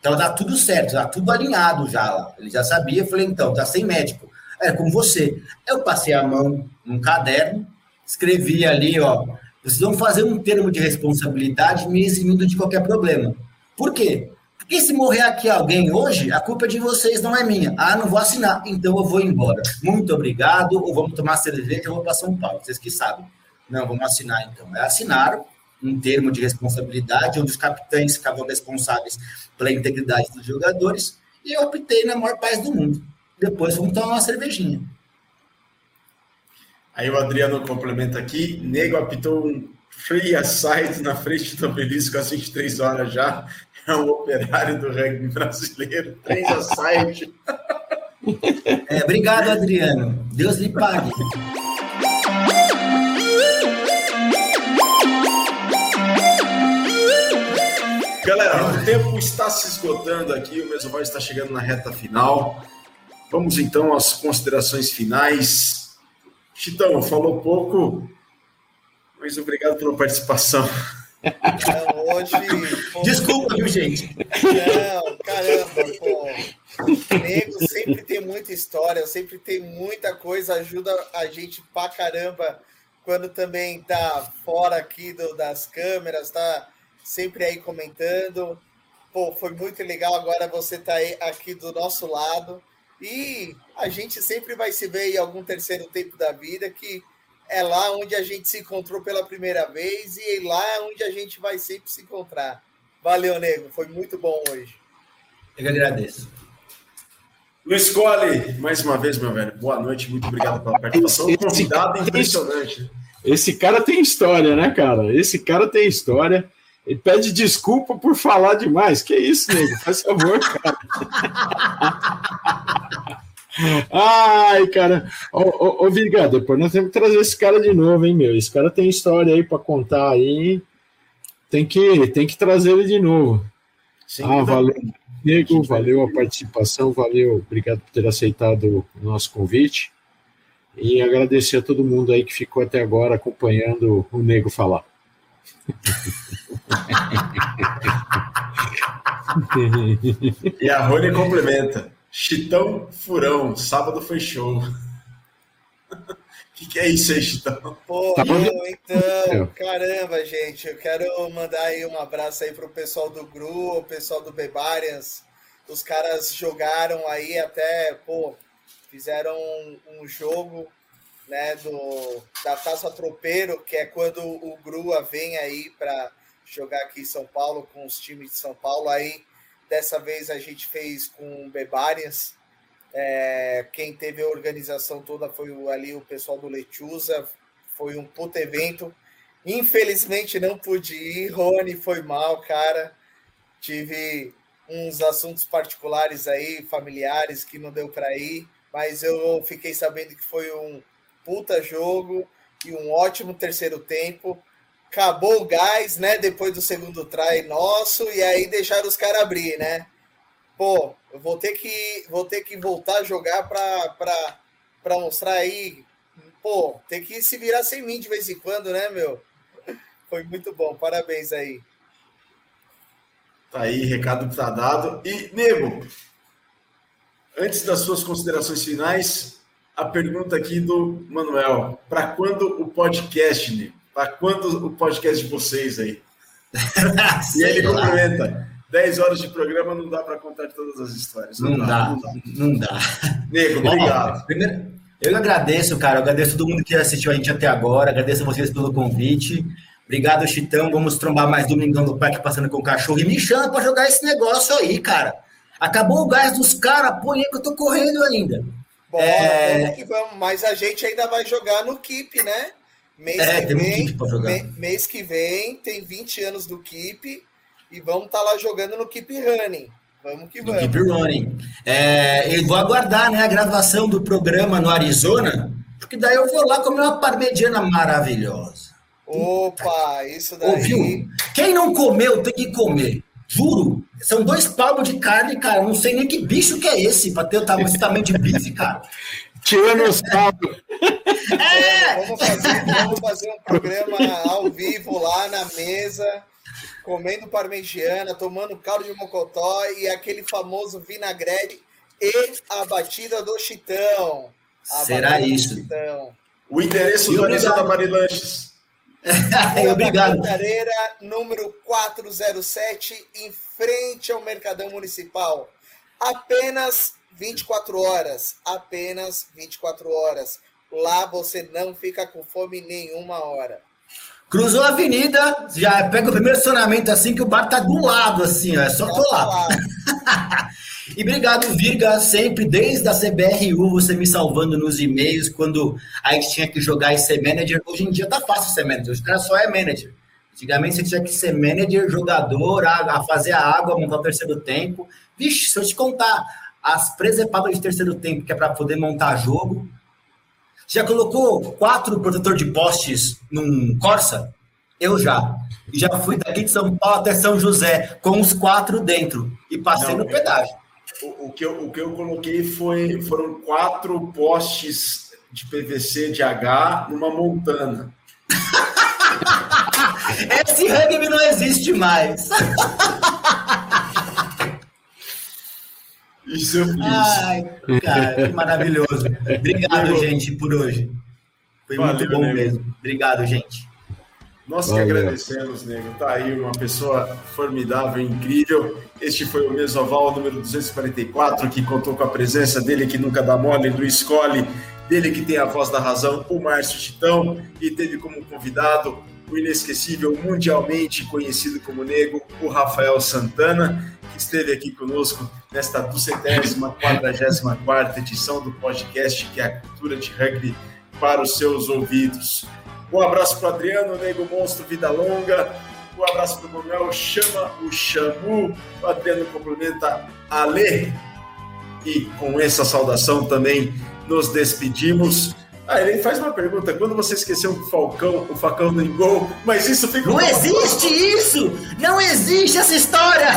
Então tá tudo certo, tá tudo alinhado já lá. Ele já sabia, eu falei, então, tá sem médico. É com você. Eu passei a mão num caderno, escrevi ali, ó, vocês vão fazer um termo de responsabilidade me eximindo de qualquer problema. Por quê? Porque se morrer aqui alguém hoje, a culpa é de vocês, não é minha. Ah, não vou assinar, então eu vou embora. Muito obrigado, ou vamos tomar cerveja, eu vou para São Paulo, vocês que sabem. Não, vamos assinar então. É assinaram um termo de responsabilidade, onde os capitães ficavam responsáveis pela integridade dos jogadores, e eu optei na maior paz do mundo. Depois vamos tomar uma cervejinha. Aí o Adriano complementa aqui, Nego apitou um free aside na frente do obelisco às 23 horas já. É um operário do rugby brasileiro. Três aside. É, obrigado, Adriano. Deus lhe pague. Galera, o tempo está se esgotando aqui, o Mesoval está chegando na reta final. Vamos então às considerações finais. Chitão, falou pouco, mas obrigado pela participação. Não, hoje. Pô, Desculpa, viu, gente? Não, caramba, pô. Nego sempre tem muita história, sempre tem muita coisa, ajuda a gente pra caramba quando também tá fora aqui do, das câmeras, tá sempre aí comentando. Pô, foi muito legal agora você tá aí aqui do nosso lado. E a gente sempre vai se ver em algum terceiro tempo da vida, que é lá onde a gente se encontrou pela primeira vez e é lá onde a gente vai sempre se encontrar. Valeu, nego. Foi muito bom hoje. Eu agradeço. Luiz Cole, mais uma vez, meu velho. Boa noite, muito obrigado pela participação. Esse convidado impressionante. Esse cara tem história, né, cara? Esse cara tem história. Ele pede desculpa por falar demais. Que isso, nego? Faz favor, cara. Ai, cara. Ô, ô, ô Viga, depois nós temos que trazer esse cara de novo, hein, meu? Esse cara tem história aí para contar aí. Tem que, tem que trazer ele de novo. Sim, ah, valeu, Nego, valeu a participação, valeu, obrigado por ter aceitado o nosso convite. E agradecer a todo mundo aí que ficou até agora acompanhando o Nego falar. e a Rony complementa. Chitão Furão, sábado foi show. O que, que, é isso aí, Chitão? Pô, tá eu, então, caramba, gente, eu quero mandar aí um abraço aí pro pessoal do GRU, o pessoal do Bebarians. Os caras jogaram aí até, pô, fizeram um, um jogo né, do, da Taça Tropeiro, que é quando o Grua vem aí para jogar aqui em São Paulo com os times de São Paulo. Aí Dessa vez a gente fez com Bebarias. É, quem teve a organização toda foi ali o pessoal do Lechuza. Foi um puto evento. Infelizmente não pude ir. Rony, foi mal, cara. Tive uns assuntos particulares aí, familiares, que não deu para ir. Mas eu fiquei sabendo que foi um puta jogo e um ótimo terceiro tempo acabou o gás, né? Depois do segundo try nosso, e aí deixaram os caras abrir, né? Pô, eu vou ter que, vou ter que voltar a jogar para mostrar aí. Pô, tem que se virar sem mim de vez em quando, né, meu? Foi muito bom, parabéns aí. Tá aí, recado tá dado. E, Nego, antes das suas considerações finais, a pergunta aqui do Manuel: para quando o podcast, Nego? Para quando o podcast de vocês aí? e ele complementa. 10 horas de programa não dá para contar todas as histórias. Não, não, dá, dá, não dá, não dá. Nego, obrigado. primeiro, eu agradeço, cara. Eu agradeço todo mundo que assistiu a gente até agora. Agradeço a vocês pelo convite. Obrigado, Chitão. Vamos trombar mais domingão do parque passando com o cachorro. E me chama para jogar esse negócio aí, cara. Acabou o gás dos caras, põe aí que eu tô correndo ainda. Bom, é... vamos que vamos. Mas a gente ainda vai jogar no Keep, né? Mês é, que vem, um mês que vem tem 20 anos do Keep e vamos estar tá lá jogando no Keep Running. Vamos que vamos. Keep Running. É, eu vou aguardar né, a gravação do programa no Arizona, porque daí eu vou lá comer uma parmegiana maravilhosa. Opa, isso daí. Ouviu? Quem não comeu tem que comer. Juro. São dois palmos de carne, cara. Não sei nem que bicho que é esse para ter o tamanho, esse tamanho de bife, cara. Tiranossauro. É! Vamos fazer, vamos fazer um programa ao vivo lá na mesa comendo parmegiana, tomando caldo de mocotó e aquele famoso vinagrete e a batida do chitão. A Será isso? Chitão. O endereço do Arizona da Marilanches. obrigado. Careira, número 407, em frente ao Mercadão Municipal. Apenas 24 horas. Apenas 24 horas. Lá você não fica com fome nenhuma hora. Cruzou a avenida, já pega o primeiro estacionamento assim, que o bar tá do lado, assim, ó, é só colar. e obrigado, Virga, sempre, desde a CBRU, você me salvando nos e-mails, quando a gente tinha que jogar e ser manager. Hoje em dia tá fácil ser manager, hoje o cara só é manager. Antigamente você tinha que ser manager, jogador, a, a fazer a água, montar o terceiro tempo. Vixe, se eu te contar as presepadas de terceiro tempo, que é para poder montar jogo, já colocou quatro protetor de postes num Corsa? Eu já. Já fui daqui de São Paulo até São José com os quatro dentro e passei Não, no pedágio. O, o, que eu, o que eu coloquei foi, foram quatro postes de PVC de H numa montana. Esse rugby não existe mais. Isso eu fiz. Ai, cara, que maravilhoso. Obrigado, gente, por hoje. Foi Valeu, muito bom nego. mesmo. Obrigado, gente. Nós que agradecemos, nego. Tá aí uma pessoa formidável, incrível. Este foi o Mesoval número 244, que contou com a presença dele que nunca dá mole, do Escolhe, dele que tem a voz da razão, o Márcio Titão, e teve como convidado o inesquecível, mundialmente conhecido como Nego, o Rafael Santana, esteve aqui conosco nesta duzentésima, quadragésima quarta edição do podcast, que é a cultura de rugby para os seus ouvidos. Um abraço para Adriano, Nego Monstro, Vida Longa. Um abraço para o Manuel, chama o Chamu. O Adriano complementa a Lê. E com essa saudação também nos despedimos. Ah, ele faz uma pergunta. Quando você esqueceu o Falcão, o facão no gol, mas isso fica. Não existe isso! Não existe essa história!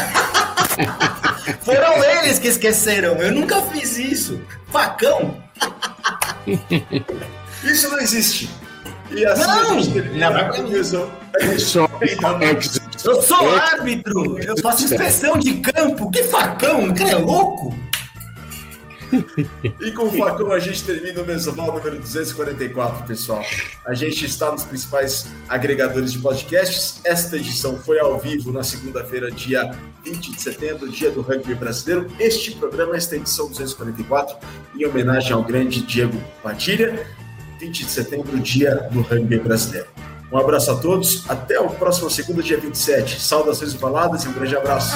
Foram eles que esqueceram. Eu nunca fiz isso. Facão? isso não existe. E assim não, a gente termina a conclusão. Eu sou árbitro! Eu faço inspeção de campo! Que facão? O cara é louco? E com o facão a gente termina o Mesoval número 244, pessoal. A gente está nos principais agregadores de podcasts. Esta edição foi ao vivo na segunda-feira, dia 20 de setembro, dia do rugby brasileiro. Este programa, esta edição 244, em homenagem ao grande Diego Padilha. 20 de setembro, dia do rugby brasileiro. Um abraço a todos, até o próximo segundo, dia 27. Saudações e palavras e um grande abraço.